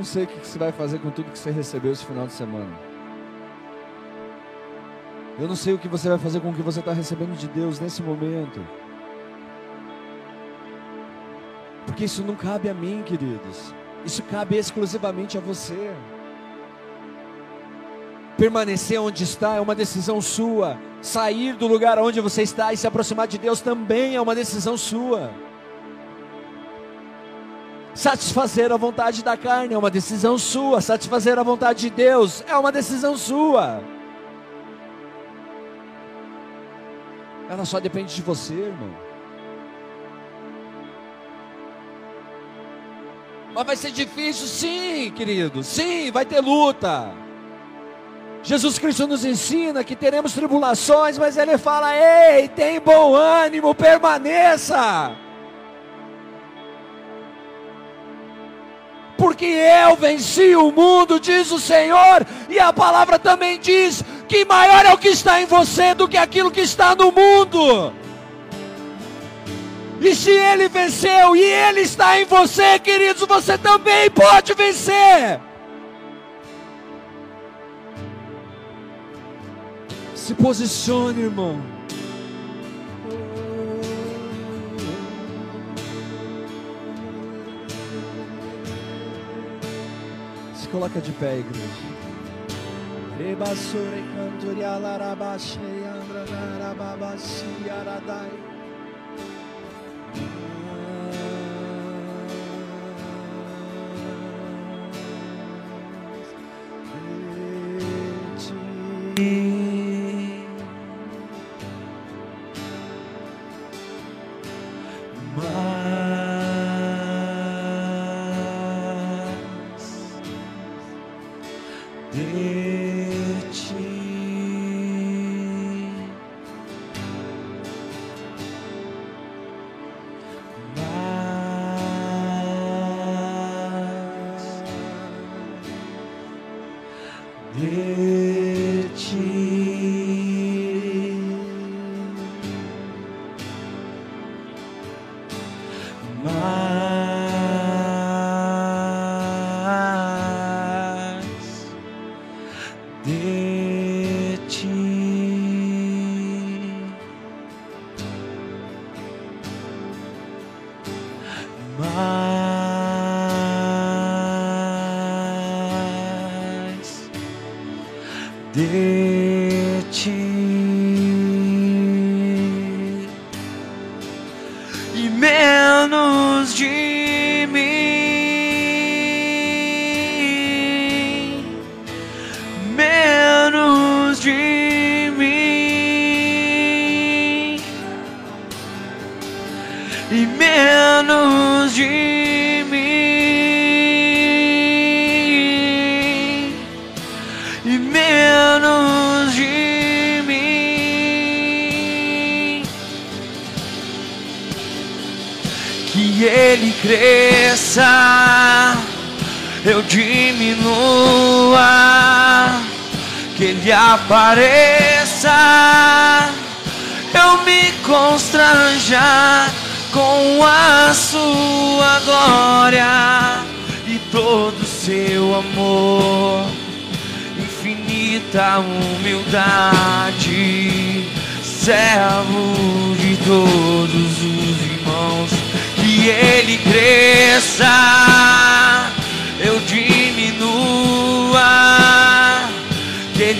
Não sei o que você vai fazer com tudo que você recebeu esse final de semana. Eu não sei o que você vai fazer com o que você está recebendo de Deus nesse momento. Porque isso não cabe a mim, queridos. Isso cabe exclusivamente a você. Permanecer onde está é uma decisão sua. Sair do lugar onde você está e se aproximar de Deus também é uma decisão sua. Satisfazer a vontade da carne é uma decisão sua, satisfazer a vontade de Deus é uma decisão sua. Ela só depende de você, irmão. Mas vai ser difícil, sim, querido. Sim, vai ter luta. Jesus Cristo nos ensina que teremos tribulações, mas Ele fala: ei, tem bom ânimo, permaneça. Porque eu venci o mundo, diz o Senhor, e a palavra também diz que maior é o que está em você do que aquilo que está no mundo. E se ele venceu e ele está em você, queridos, você também pode vencer. Se posicione, irmão. Coloca de pé, igreja. Rebassore cantoria narababasi aradai. de ti. Apareça, eu me constranja com a sua glória e todo seu amor, infinita humildade, servo de todos os irmãos, que ele cresça,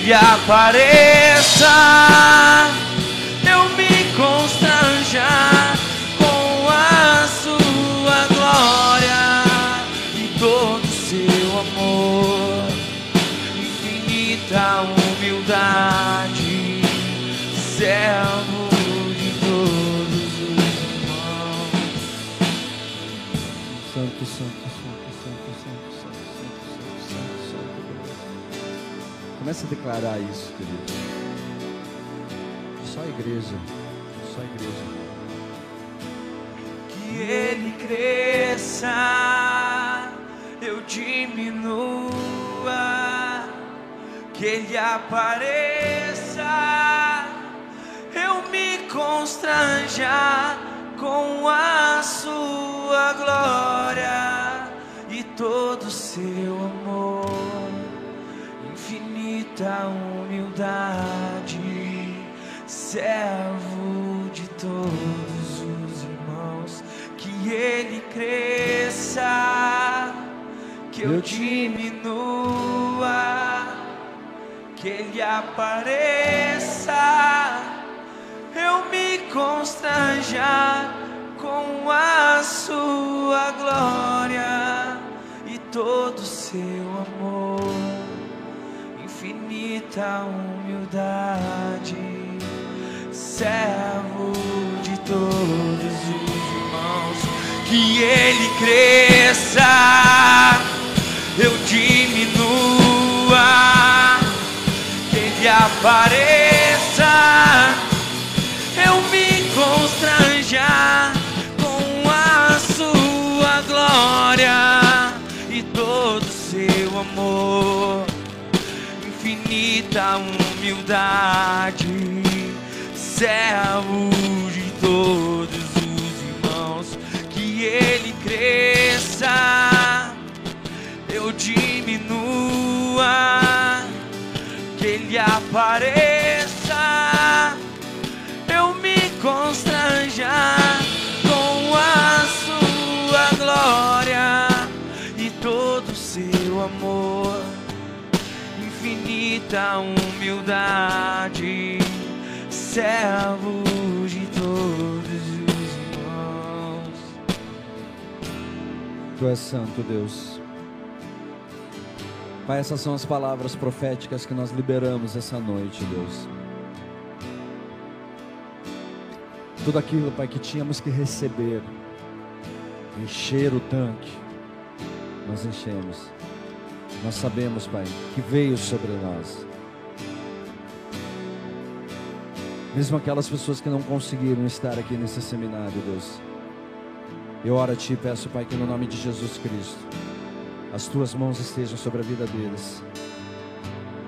ele apareça, Comece a declarar isso, querido. Só igreja. Só igreja. Que ele cresça, eu diminua. Que ele apareça, eu me constranja servo de todos os irmãos, que ele cresça, que eu diminua, que ele apareça, eu me constranja com a sua glória e todo o seu amor infinita humildade, servo de todos os irmãos. Que ele cresça, eu diminua. Que ele apareça, eu me constranja com a sua glória e todo seu amor. Infinita humildade servo de todos os irmãos, que ele cresça, eu diminua, que ele apareça, eu me constranja com a sua glória e todo o seu amor infinita humildade, servo de todos os irmãos. Tu és santo, Deus. Pai, essas são as palavras proféticas que nós liberamos essa noite, Deus. Tudo aquilo, Pai, que tínhamos que receber, encher o tanque, nós enchemos. Nós sabemos, Pai, que veio sobre nós. Mesmo aquelas pessoas que não conseguiram estar aqui nesse seminário, Deus. Eu oro a Ti e peço, Pai, que no nome de Jesus Cristo, as Tuas mãos estejam sobre a vida deles.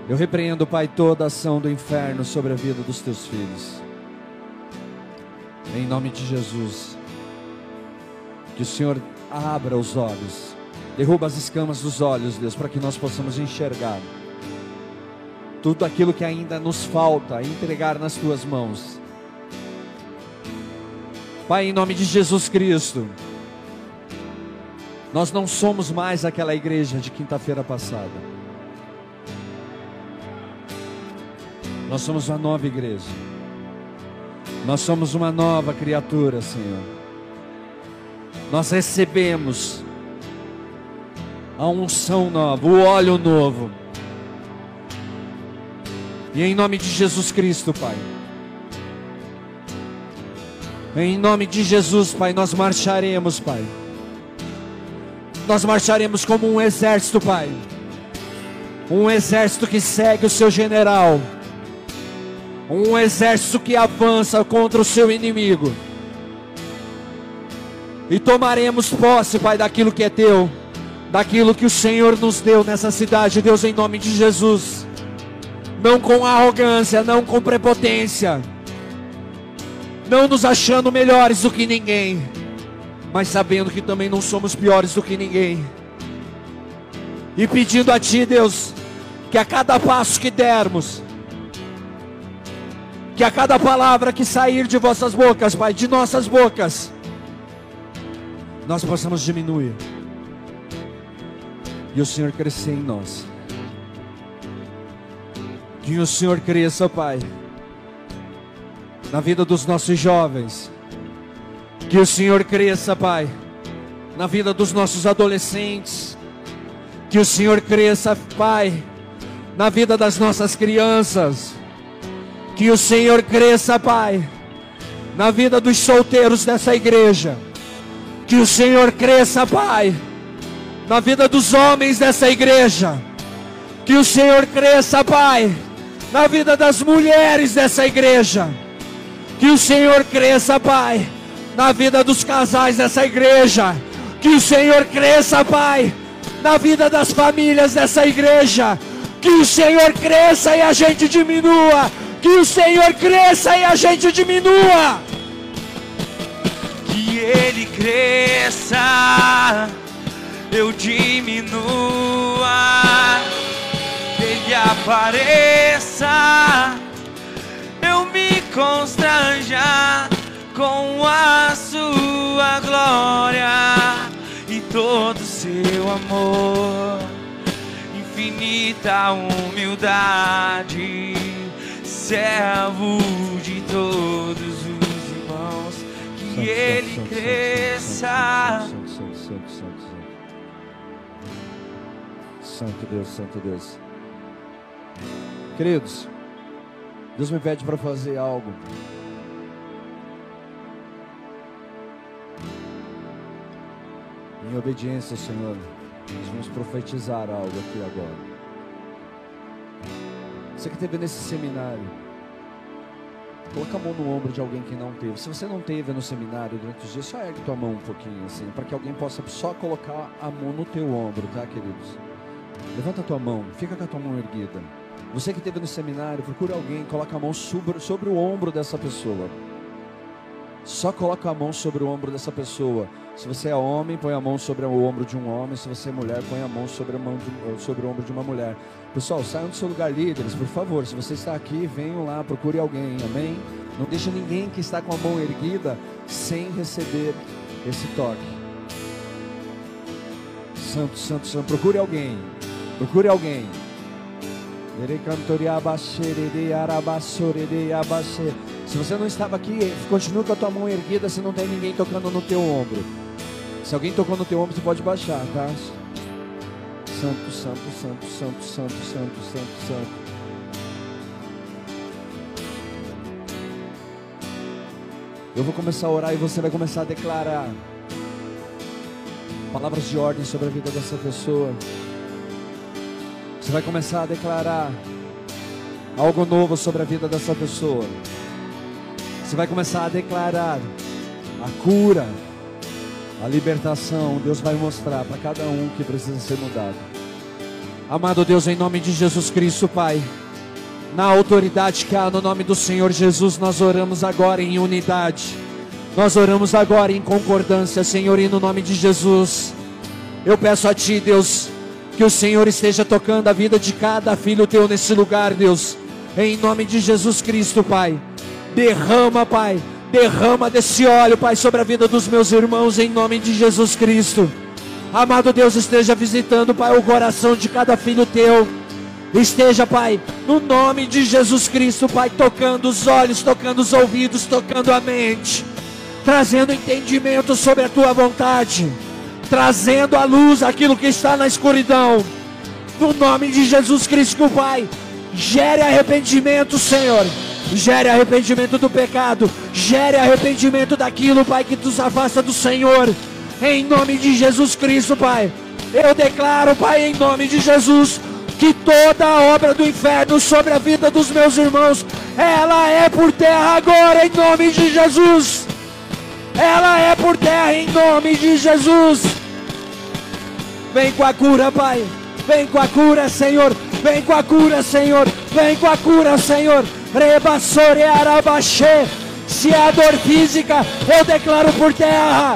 Eu repreendo, Pai, toda ação do inferno sobre a vida dos Teus filhos. Em nome de Jesus. Que o Senhor abra os olhos Derruba as escamas dos olhos, Deus, para que nós possamos enxergar tudo aquilo que ainda nos falta entregar nas tuas mãos. Pai, em nome de Jesus Cristo, nós não somos mais aquela igreja de quinta-feira passada. Nós somos uma nova igreja. Nós somos uma nova criatura, Senhor. Nós recebemos a unção nova, o óleo novo. E em nome de Jesus Cristo, Pai. Em nome de Jesus, Pai, nós marcharemos, Pai. Nós marcharemos como um exército, Pai. Um exército que segue o seu general. Um exército que avança contra o seu inimigo. E tomaremos posse, Pai, daquilo que é teu daquilo que o Senhor nos deu nessa cidade, Deus, em nome de Jesus. Não com arrogância, não com prepotência, não nos achando melhores do que ninguém, mas sabendo que também não somos piores do que ninguém. E pedindo a Ti, Deus, que a cada passo que dermos, que a cada palavra que sair de vossas bocas, Pai, de nossas bocas, nós possamos diminuir e o Senhor crescer em nós. Que o Senhor cresça, Pai, na vida dos nossos jovens. Que o Senhor cresça, Pai, na vida dos nossos adolescentes. Que o Senhor cresça, Pai, na vida das nossas crianças. Que o Senhor cresça, Pai, na vida dos solteiros dessa igreja. Que o Senhor cresça, Pai na vida dos homens dessa igreja. Que o Senhor cresça, Pai, na vida das mulheres dessa igreja. Que o Senhor cresça, Pai, na vida dos casais dessa igreja. Que o Senhor cresça, Pai, na vida das famílias dessa igreja. Que o Senhor cresça e a gente diminua. Que o Senhor cresça e a gente diminua. Que Ele cresça eu diminua, apareça, eu me constranja com a sua glória e todo seu amor, infinita humildade, servo de todos os irmãos, que ele cresça Santo Deus, Santo Deus. Queridos, Deus me pede para fazer algo. Em obediência Senhor, nós vamos profetizar algo aqui agora. Você que esteve nesse seminário, coloca a mão no ombro de alguém que não teve. Se você não teve no seminário durante os dias, só ergue tua mão um pouquinho assim, para que alguém possa só colocar a mão no teu ombro, tá, queridos? Levanta a tua mão, fica com a tua mão erguida. Você que esteve no seminário, procure alguém, coloca a mão sobre, sobre o ombro dessa pessoa. Só coloca a mão sobre o ombro dessa pessoa. Se você é homem, põe a mão sobre o ombro de um homem. Se você é mulher, põe a mão sobre, a mão de, sobre o ombro de uma mulher. Pessoal, saiam do seu lugar, líderes, por favor. Se você está aqui, venham lá, procure alguém, amém? Não deixe ninguém que está com a mão erguida sem receber esse toque. Santo, santo, santo, procure alguém. Procure alguém. Se você não estava aqui, continue com a tua mão erguida se não tem ninguém tocando no teu ombro. Se alguém tocou no teu ombro, você pode baixar, tá? Santo, santo, santo, santo, santo, santo, santo, santo. Eu vou começar a orar e você vai começar a declarar palavras de ordem sobre a vida dessa pessoa. Você vai começar a declarar algo novo sobre a vida dessa pessoa. Você vai começar a declarar a cura, a libertação. Deus vai mostrar para cada um que precisa ser mudado. Amado Deus, em nome de Jesus Cristo, Pai, na autoridade que há no nome do Senhor Jesus, nós oramos agora em unidade. Nós oramos agora em concordância, Senhor, e no nome de Jesus. Eu peço a Ti, Deus, que o Senhor esteja tocando a vida de cada filho teu nesse lugar, Deus. Em nome de Jesus Cristo, Pai. Derrama, Pai. Derrama desse óleo, Pai, sobre a vida dos meus irmãos, em nome de Jesus Cristo. Amado Deus, esteja visitando, Pai, o coração de cada filho teu. Esteja, Pai, no nome de Jesus Cristo, Pai, tocando os olhos, tocando os ouvidos, tocando a mente, trazendo entendimento sobre a tua vontade trazendo à luz aquilo que está na escuridão. No nome de Jesus Cristo, Pai, gere arrependimento, Senhor. Gere arrependimento do pecado, gere arrependimento daquilo, Pai, que nos afasta do Senhor. Em nome de Jesus Cristo, Pai. Eu declaro, Pai, em nome de Jesus, que toda a obra do inferno sobre a vida dos meus irmãos, ela é por terra agora, em nome de Jesus. Ela é por terra em nome de Jesus. Vem com a cura, Pai. Vem com a cura, Senhor. Vem com a cura, Senhor. Vem com a cura, Senhor. Rebassore arabaxê. Se é dor física, eu declaro por terra.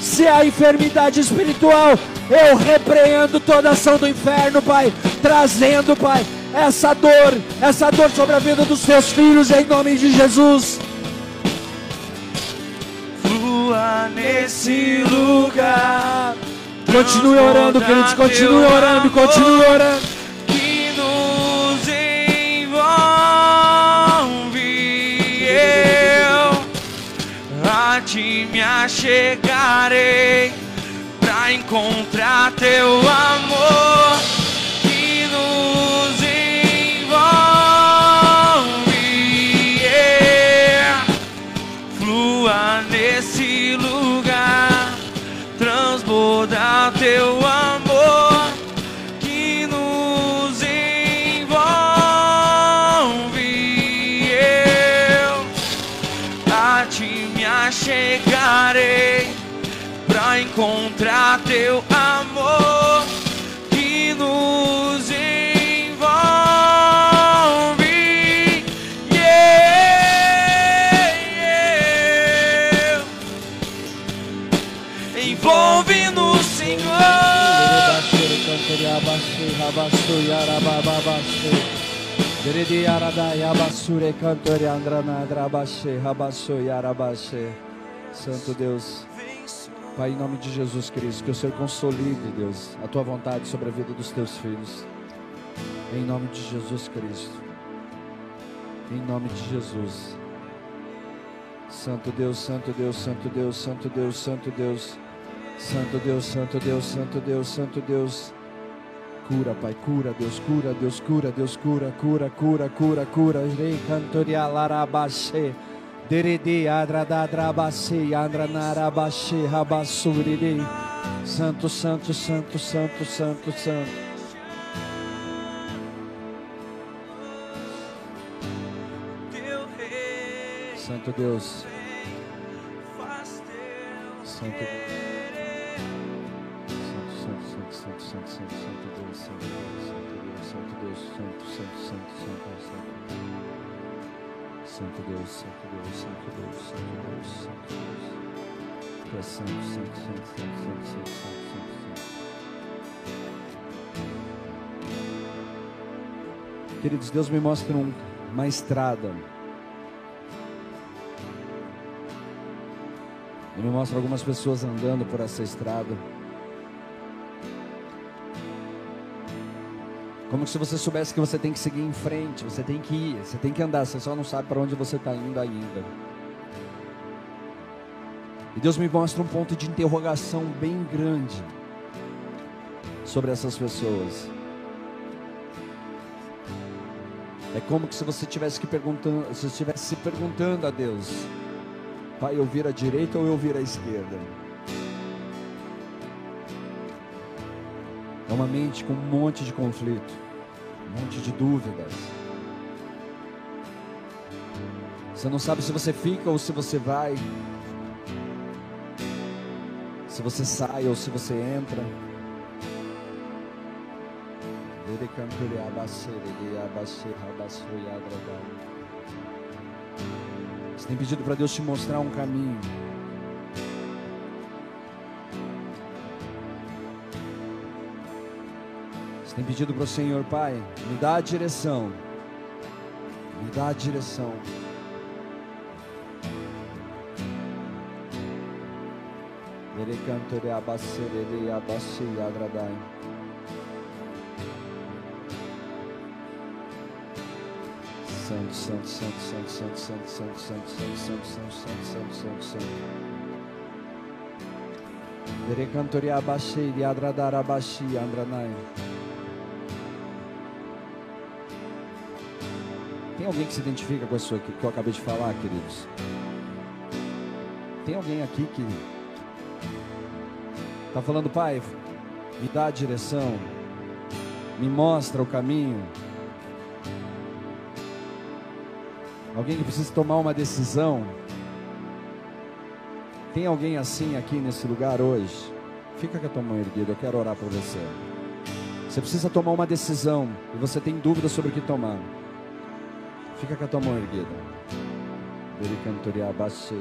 Se é enfermidade espiritual, eu repreendo toda ação do inferno, Pai. Trazendo, Pai, essa dor, essa dor sobre a vida dos teus filhos, em nome de Jesus nesse lugar. Continue orando, queridos, continue orando, continue orando. Que nos envolve. Eu a ti me achegarei pra encontrar teu amor. Santo Deus, Pai, em nome de Jesus Cristo, que o Senhor consolide, Deus, a tua vontade sobre a vida dos teus filhos. Em nome de Jesus Cristo. Em nome de Jesus. Santo Deus, Santo Deus, Santo Deus, Santo Deus, Santo Deus. Santo Deus, Santo Deus, Santo Deus, Santo Deus. Cura, Pai, cura, Deus, cura, Deus, cura, Deus, cura, cura, cura, cura, cura. Rei cantoria larabashe. Derede adradadrabashe, andranarabashe, rabassuride. Santo, santo, santo, santo, santo, santo. Santo Deus, Santo Deus. Santo Deus, santo Deus, santo Deus, santo Deus, santo Deus. Tu és santo, santo, santo, santo, santo, santo, santo, santo, santo. Queridos, Deus me mostra um- uma estrada. Ele me mostra algumas pessoas andando por essa estrada. Como se você soubesse que você tem que seguir em frente, você tem que ir, você tem que andar, você só não sabe para onde você está indo ainda. E Deus me mostra um ponto de interrogação bem grande sobre essas pessoas. É como se você tivesse que perguntando, se estivesse se perguntando a Deus, Pai, eu vir à direita ou eu vir à esquerda? É uma mente com um monte de conflito, um monte de dúvidas. Você não sabe se você fica ou se você vai, se você sai ou se você entra. Você tem pedido para Deus te mostrar um caminho. Você tem pedido para o Senhor, Pai, me dá a direção. Me dá a direção. Ele ele ele abaixou e agradou. Santo, santo, santo, santo, santo, santo, santo, santo, santo, santo, santo, santo, santo, santo, santo. Dere cantoria abaixei, de agradar abaixi, andranai. Alguém que se identifica com isso que eu acabei de falar, queridos? Tem alguém aqui que está falando, pai, me dá a direção, me mostra o caminho. Alguém que precisa tomar uma decisão. Tem alguém assim aqui nesse lugar hoje? Fica com a tua mão erguida, eu quero orar por você. Você precisa tomar uma decisão e você tem dúvida sobre o que tomar. Fica com a tua mão erguida. Ele cantoria abaixo.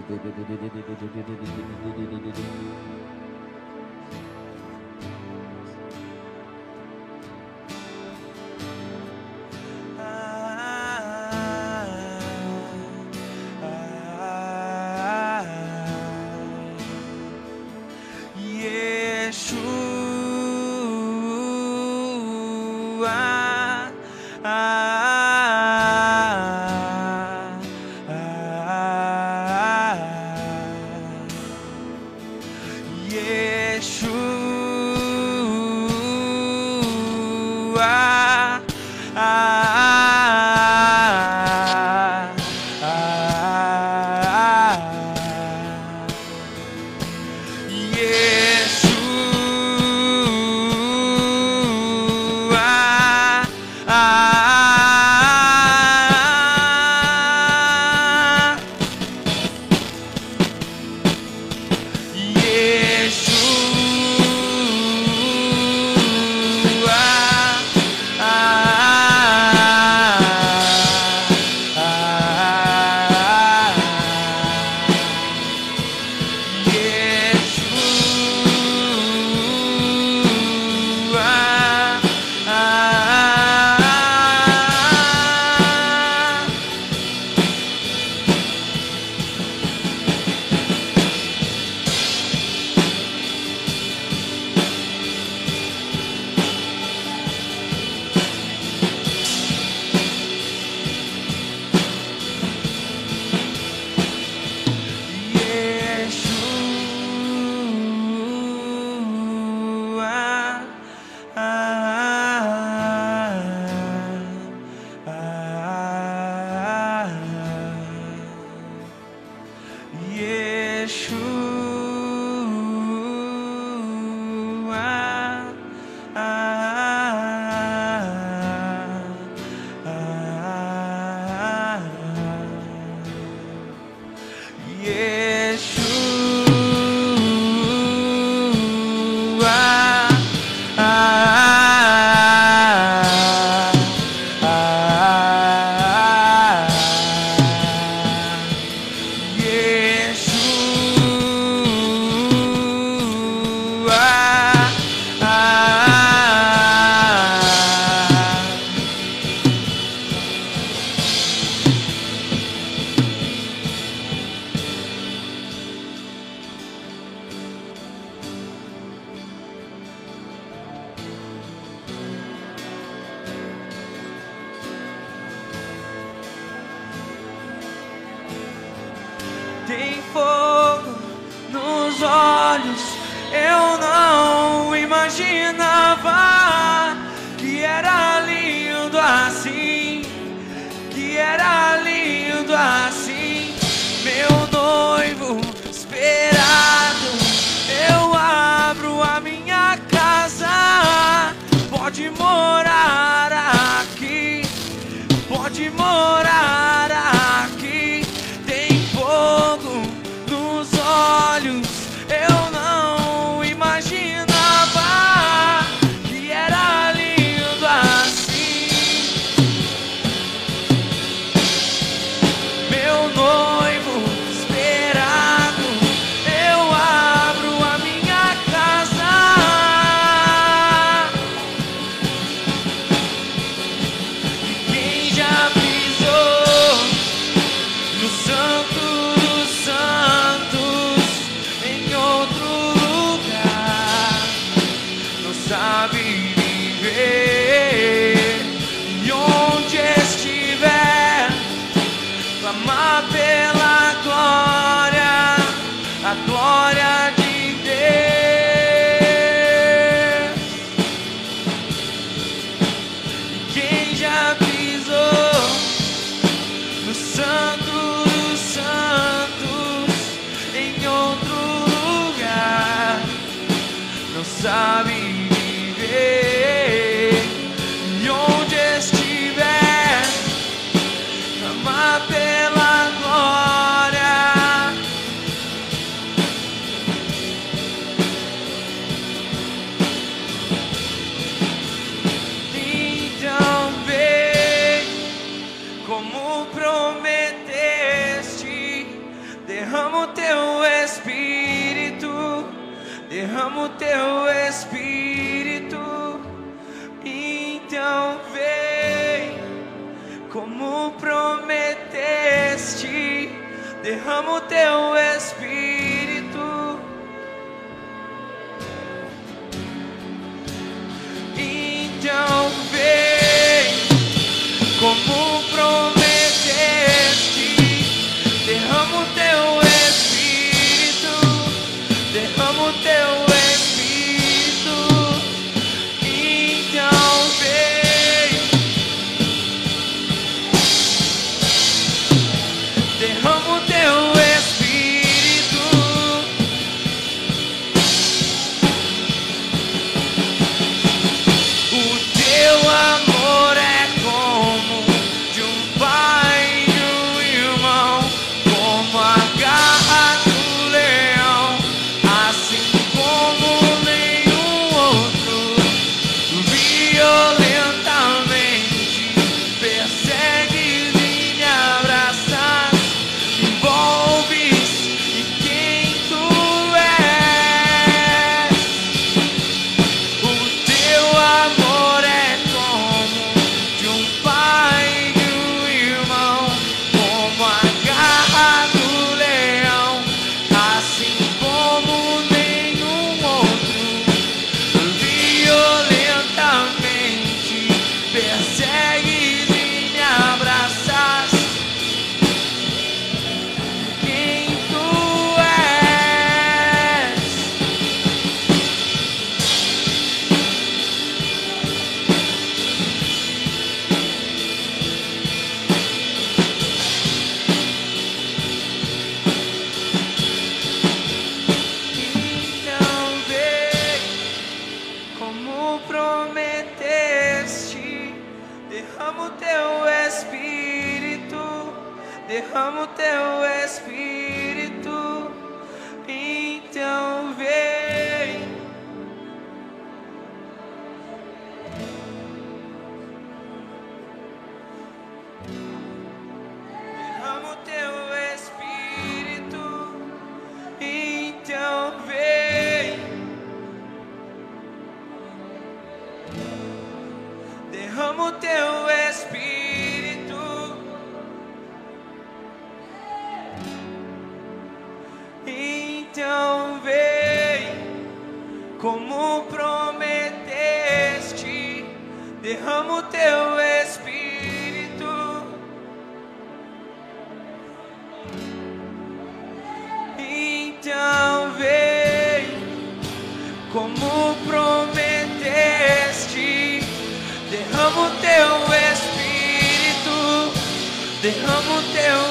Derrama o teu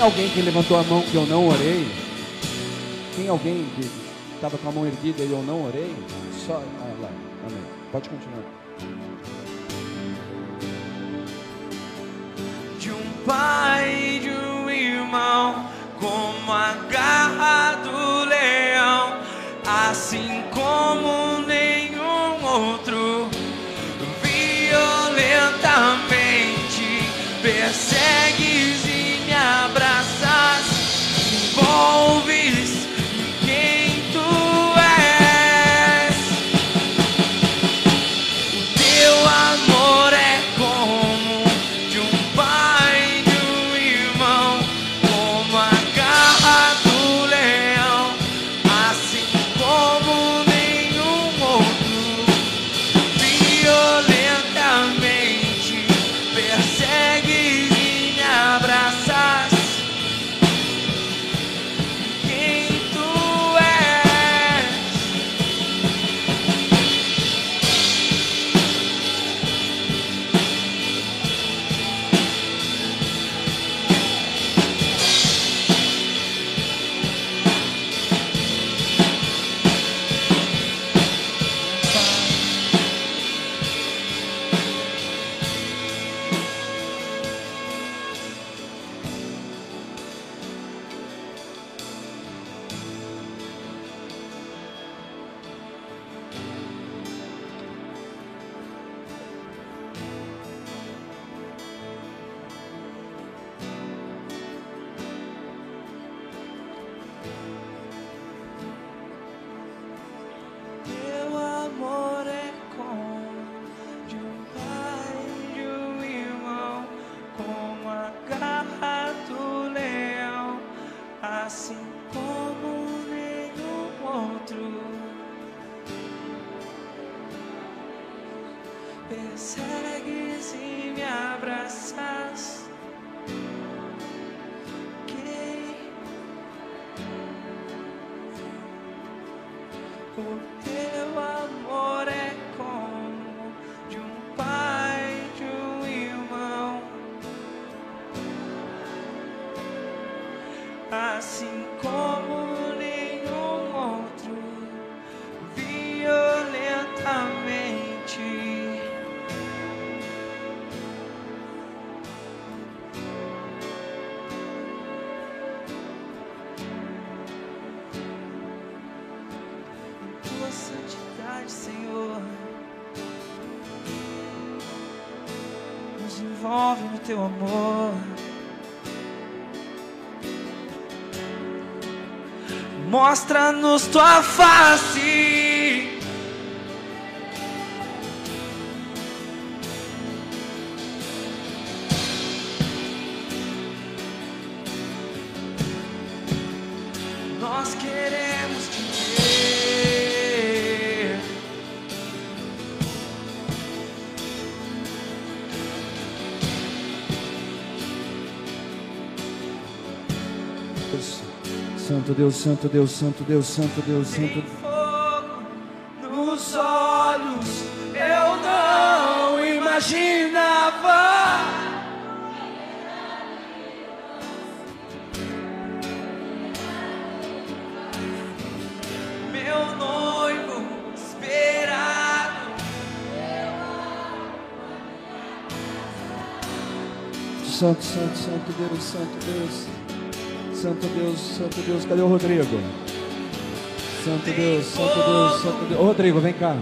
tem alguém que levantou a mão que eu não orei? Tem alguém que estava com a mão erguida e eu não orei? Só. Ah, lá. Amém. Pode continuar. de um pai e de um irmão, como a garra do leão, assim como nenhum teu amor. Mostra-nos tua face. Deus, Santo Deus, Santo Deus, Santo Deus, Santo Tem fogo nos olhos, eu não imaginava. Meu noivo esperado, Santo, Santo, Santo Deus, Santo Deus. Santo Deus, Santo Deus, cadê o Rodrigo? Santo Deus, Santo Deus, Santo Deus. Ô Rodrigo, vem cá.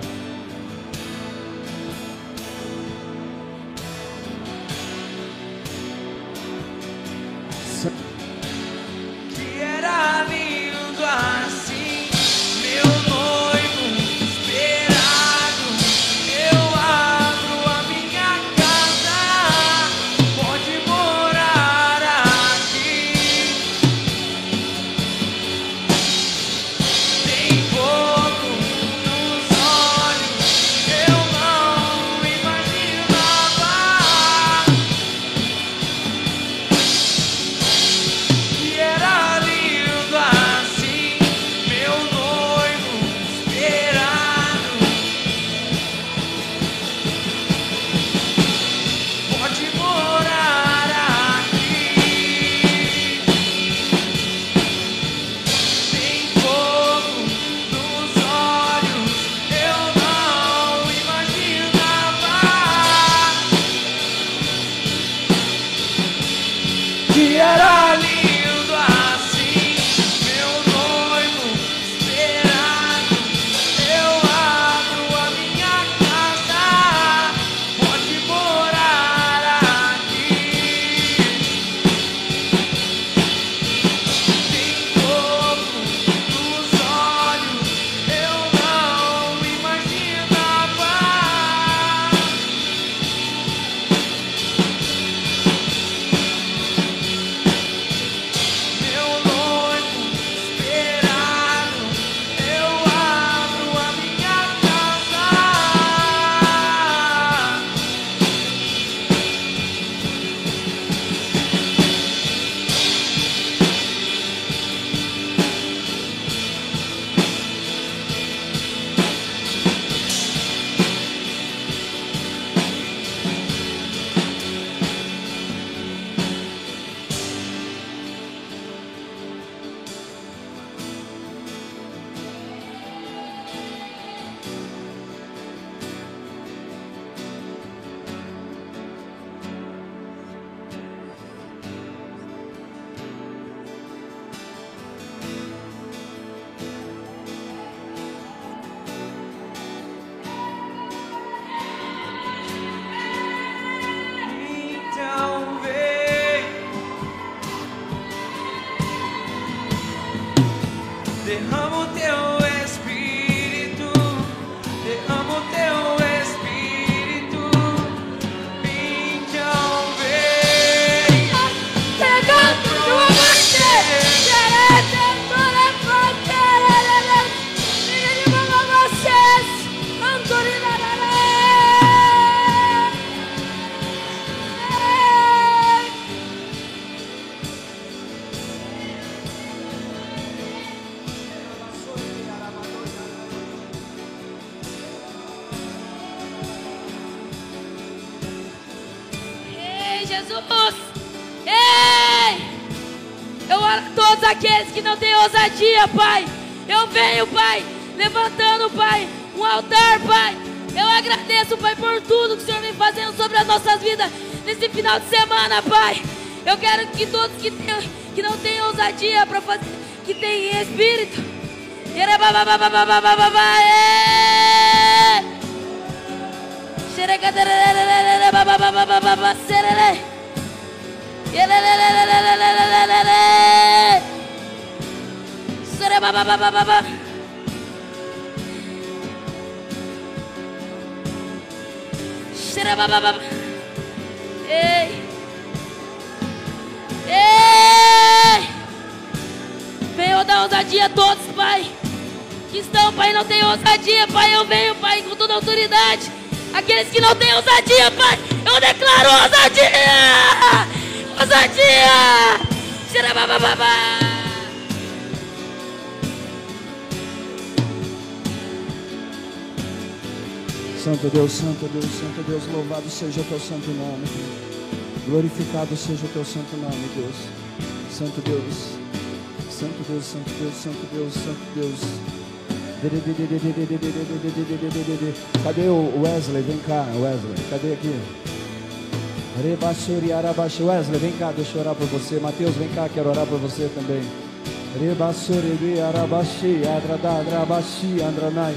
Ousadia, Pai. Eu venho, Pai, levantando, Pai, um altar, Pai. Eu agradeço, Pai, por tudo que o Senhor vem fazendo sobre as nossas vidas nesse final de semana, Pai. Eu quero que todos que, tenham, que não têm ousadia para fazer, que têm espírito. Yerebababababababa, Ei. Ei. Venham dar ousadia a todos, Pai. Que estão, Pai, não tem ousadia, Pai. Eu venho, Pai, com toda autoridade. Aqueles que não têm ousadia, Pai, eu declaro ousadia! Ousadia! Xerababababa! Santo Deus, Santo Deus, Santo Deus, louvado seja o teu santo nome. Glorificado seja o teu santo nome, Deus. Santo Deus, Santo Deus, Santo Deus, Santo Deus, Santo Deus. Cadê o Wesley? Vem cá, Wesley. Cadê aqui? Rebaxuri Arabaxi. Wesley, vem cá, deixa eu orar por você. Mateus, vem cá, quero orar por você também. Rebaxuri Arabaxi, Adradadrabaxi, Andranai.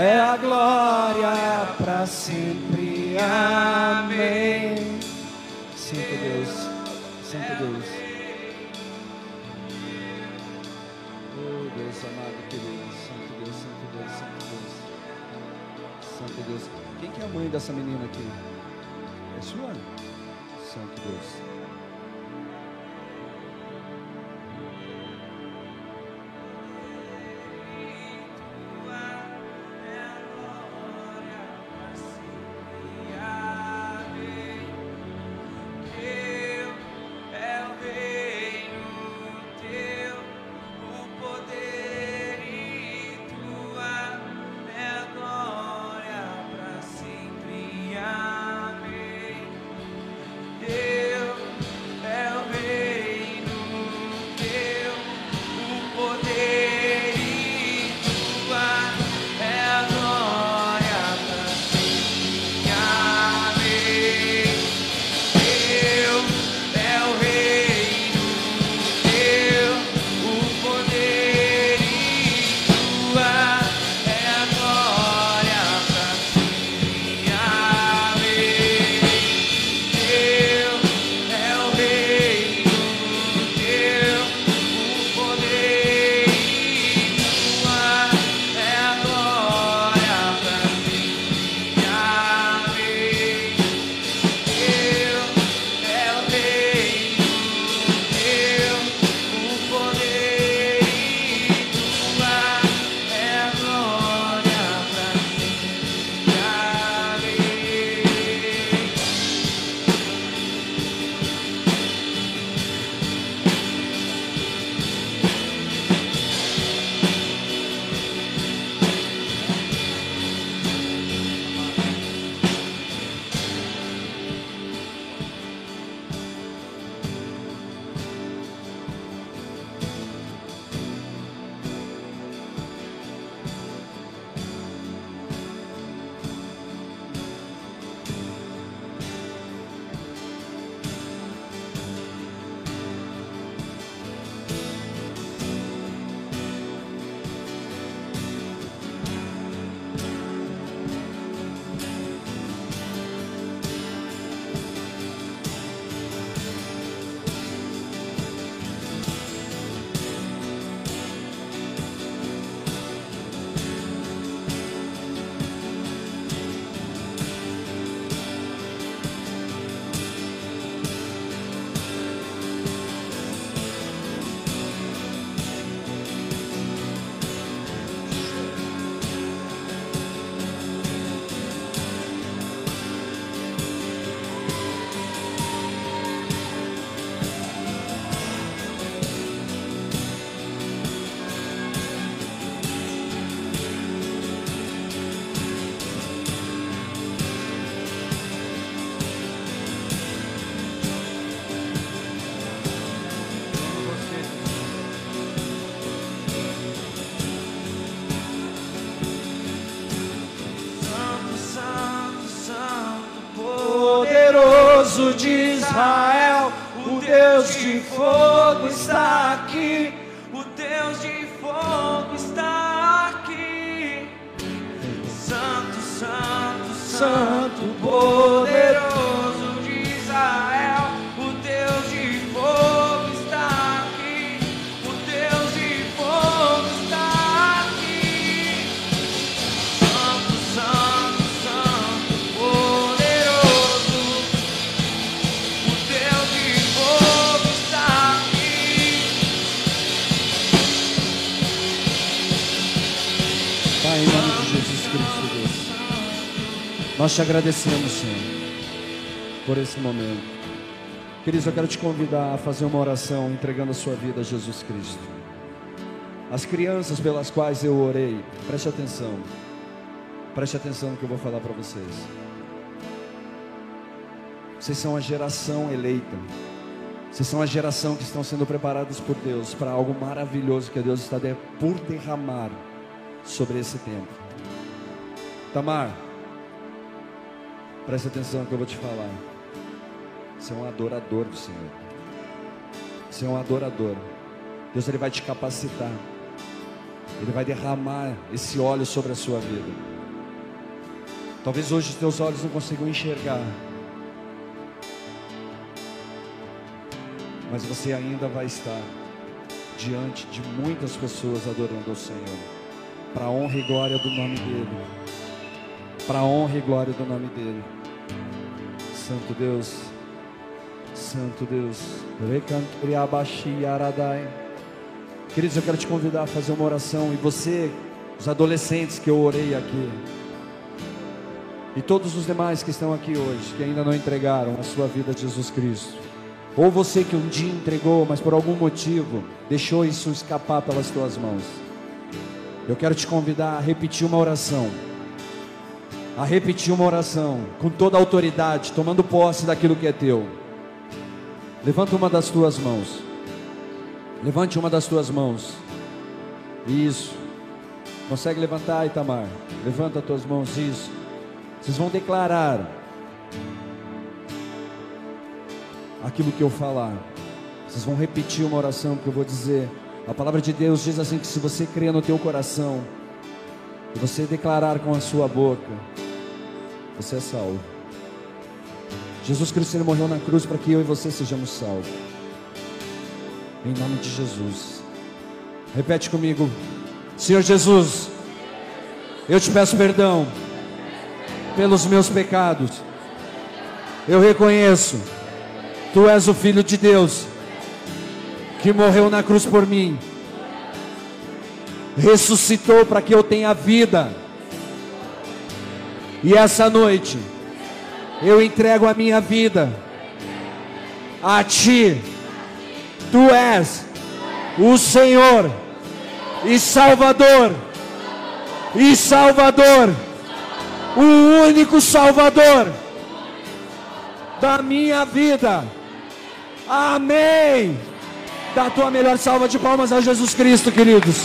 É a glória para sempre. Amém. Santo Deus, Santo Deus. Oh Deus amado, querido. Santo Deus, Santo Deus, Santo Deus. Santo Deus. Quem que é a mãe dessa menina aqui? É sua? Santo Deus. Poderoso de Nós te agradecemos, Senhor, por esse momento. Queridos, eu quero te convidar a fazer uma oração entregando a sua vida a Jesus Cristo. As crianças pelas quais eu orei, preste atenção. Preste atenção no que eu vou falar para vocês. Vocês são a geração eleita. Vocês são a geração que estão sendo preparados por Deus para algo maravilhoso que Deus está por derramar sobre esse tempo. Tamar, preste atenção no que eu vou te falar. Você é um adorador do Senhor. Você é um adorador. Deus ele vai te capacitar. Ele vai derramar esse óleo sobre a sua vida. Talvez hoje os teus olhos não consigam enxergar. Mas você ainda vai estar diante de muitas pessoas adorando ao Senhor. Para a honra e glória do nome dEle. Para a honra e glória do nome dEle. Santo Deus. Santo Deus. Queridos, eu quero te convidar a fazer uma oração. E você, os adolescentes que eu orei aqui. E todos os demais que estão aqui hoje, que ainda não entregaram a sua vida a Jesus Cristo. Ou você que um dia entregou, mas por algum motivo deixou isso escapar pelas tuas mãos. Eu quero te convidar a repetir uma oração. A repetir uma oração com toda a autoridade, tomando posse daquilo que é teu. Levanta uma das tuas mãos. Levante uma das tuas mãos. Isso. Consegue levantar, Itamar? Levanta as tuas mãos, isso. Vocês vão declarar aquilo que eu falar. Vocês vão repetir uma oração que eu vou dizer. A palavra de Deus diz assim que se você crer no teu coração e você declarar com a sua boca, você é salvo. Jesus Cristo morreu na cruz para que eu e você sejamos salvos. Em nome de Jesus. Repete comigo. Senhor Jesus, eu te peço perdão pelos meus pecados. Eu reconheço, tu és o Filho de Deus que morreu na cruz por mim, ressuscitou para que eu tenha vida. E essa noite eu entrego a minha vida a ti. Tu és o Senhor e Salvador. E Salvador, o único Salvador da minha vida. Amém. Dá a tua melhor salva de palmas a Jesus Cristo, queridos.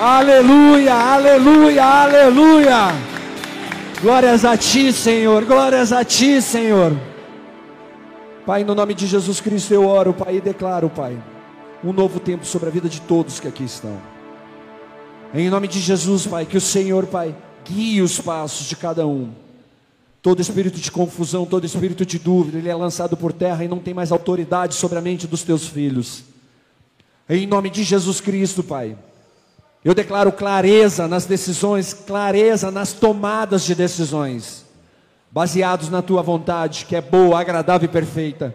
Aleluia, aleluia, aleluia. Glórias a ti, Senhor. Glórias a ti, Senhor. Pai, no nome de Jesus Cristo eu oro, Pai, e declaro, Pai, um novo tempo sobre a vida de todos que aqui estão. Em nome de Jesus, Pai, que o Senhor, Pai, guie os passos de cada um. Todo espírito de confusão, todo espírito de dúvida, ele é lançado por terra e não tem mais autoridade sobre a mente dos teus filhos. Em nome de Jesus Cristo, Pai. Eu declaro clareza nas decisões, clareza nas tomadas de decisões, baseados na tua vontade, que é boa, agradável e perfeita.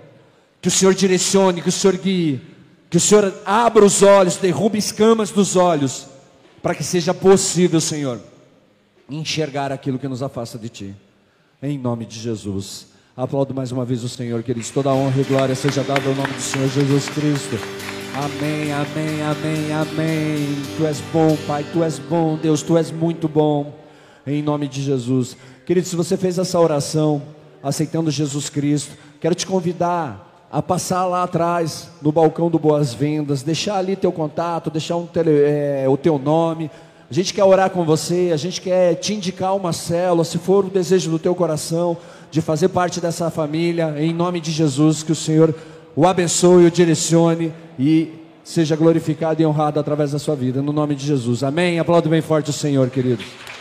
Que o Senhor direcione, que o Senhor guie, que o Senhor abra os olhos, derrube escamas dos olhos, para que seja possível, Senhor, enxergar aquilo que nos afasta de Ti. Em nome de Jesus. Aplaudo mais uma vez o Senhor, queridos. Toda honra e glória seja dada ao nome do Senhor Jesus Cristo. Amém, amém, amém, amém. Tu és bom, Pai, tu és bom, Deus, tu és muito bom. Em nome de Jesus. Querido, se você fez essa oração, aceitando Jesus Cristo, quero te convidar a passar lá atrás, no balcão do Boas Vendas, deixar ali teu contato, deixar um tele, é, o teu nome. A gente quer orar com você, a gente quer te indicar uma célula, se for o desejo do teu coração, de fazer parte dessa família. Em nome de Jesus, que o Senhor o abençoe, o direcione e seja glorificado e honrado através da sua vida. No nome de Jesus. Amém. Aplaudo bem forte o Senhor, queridos.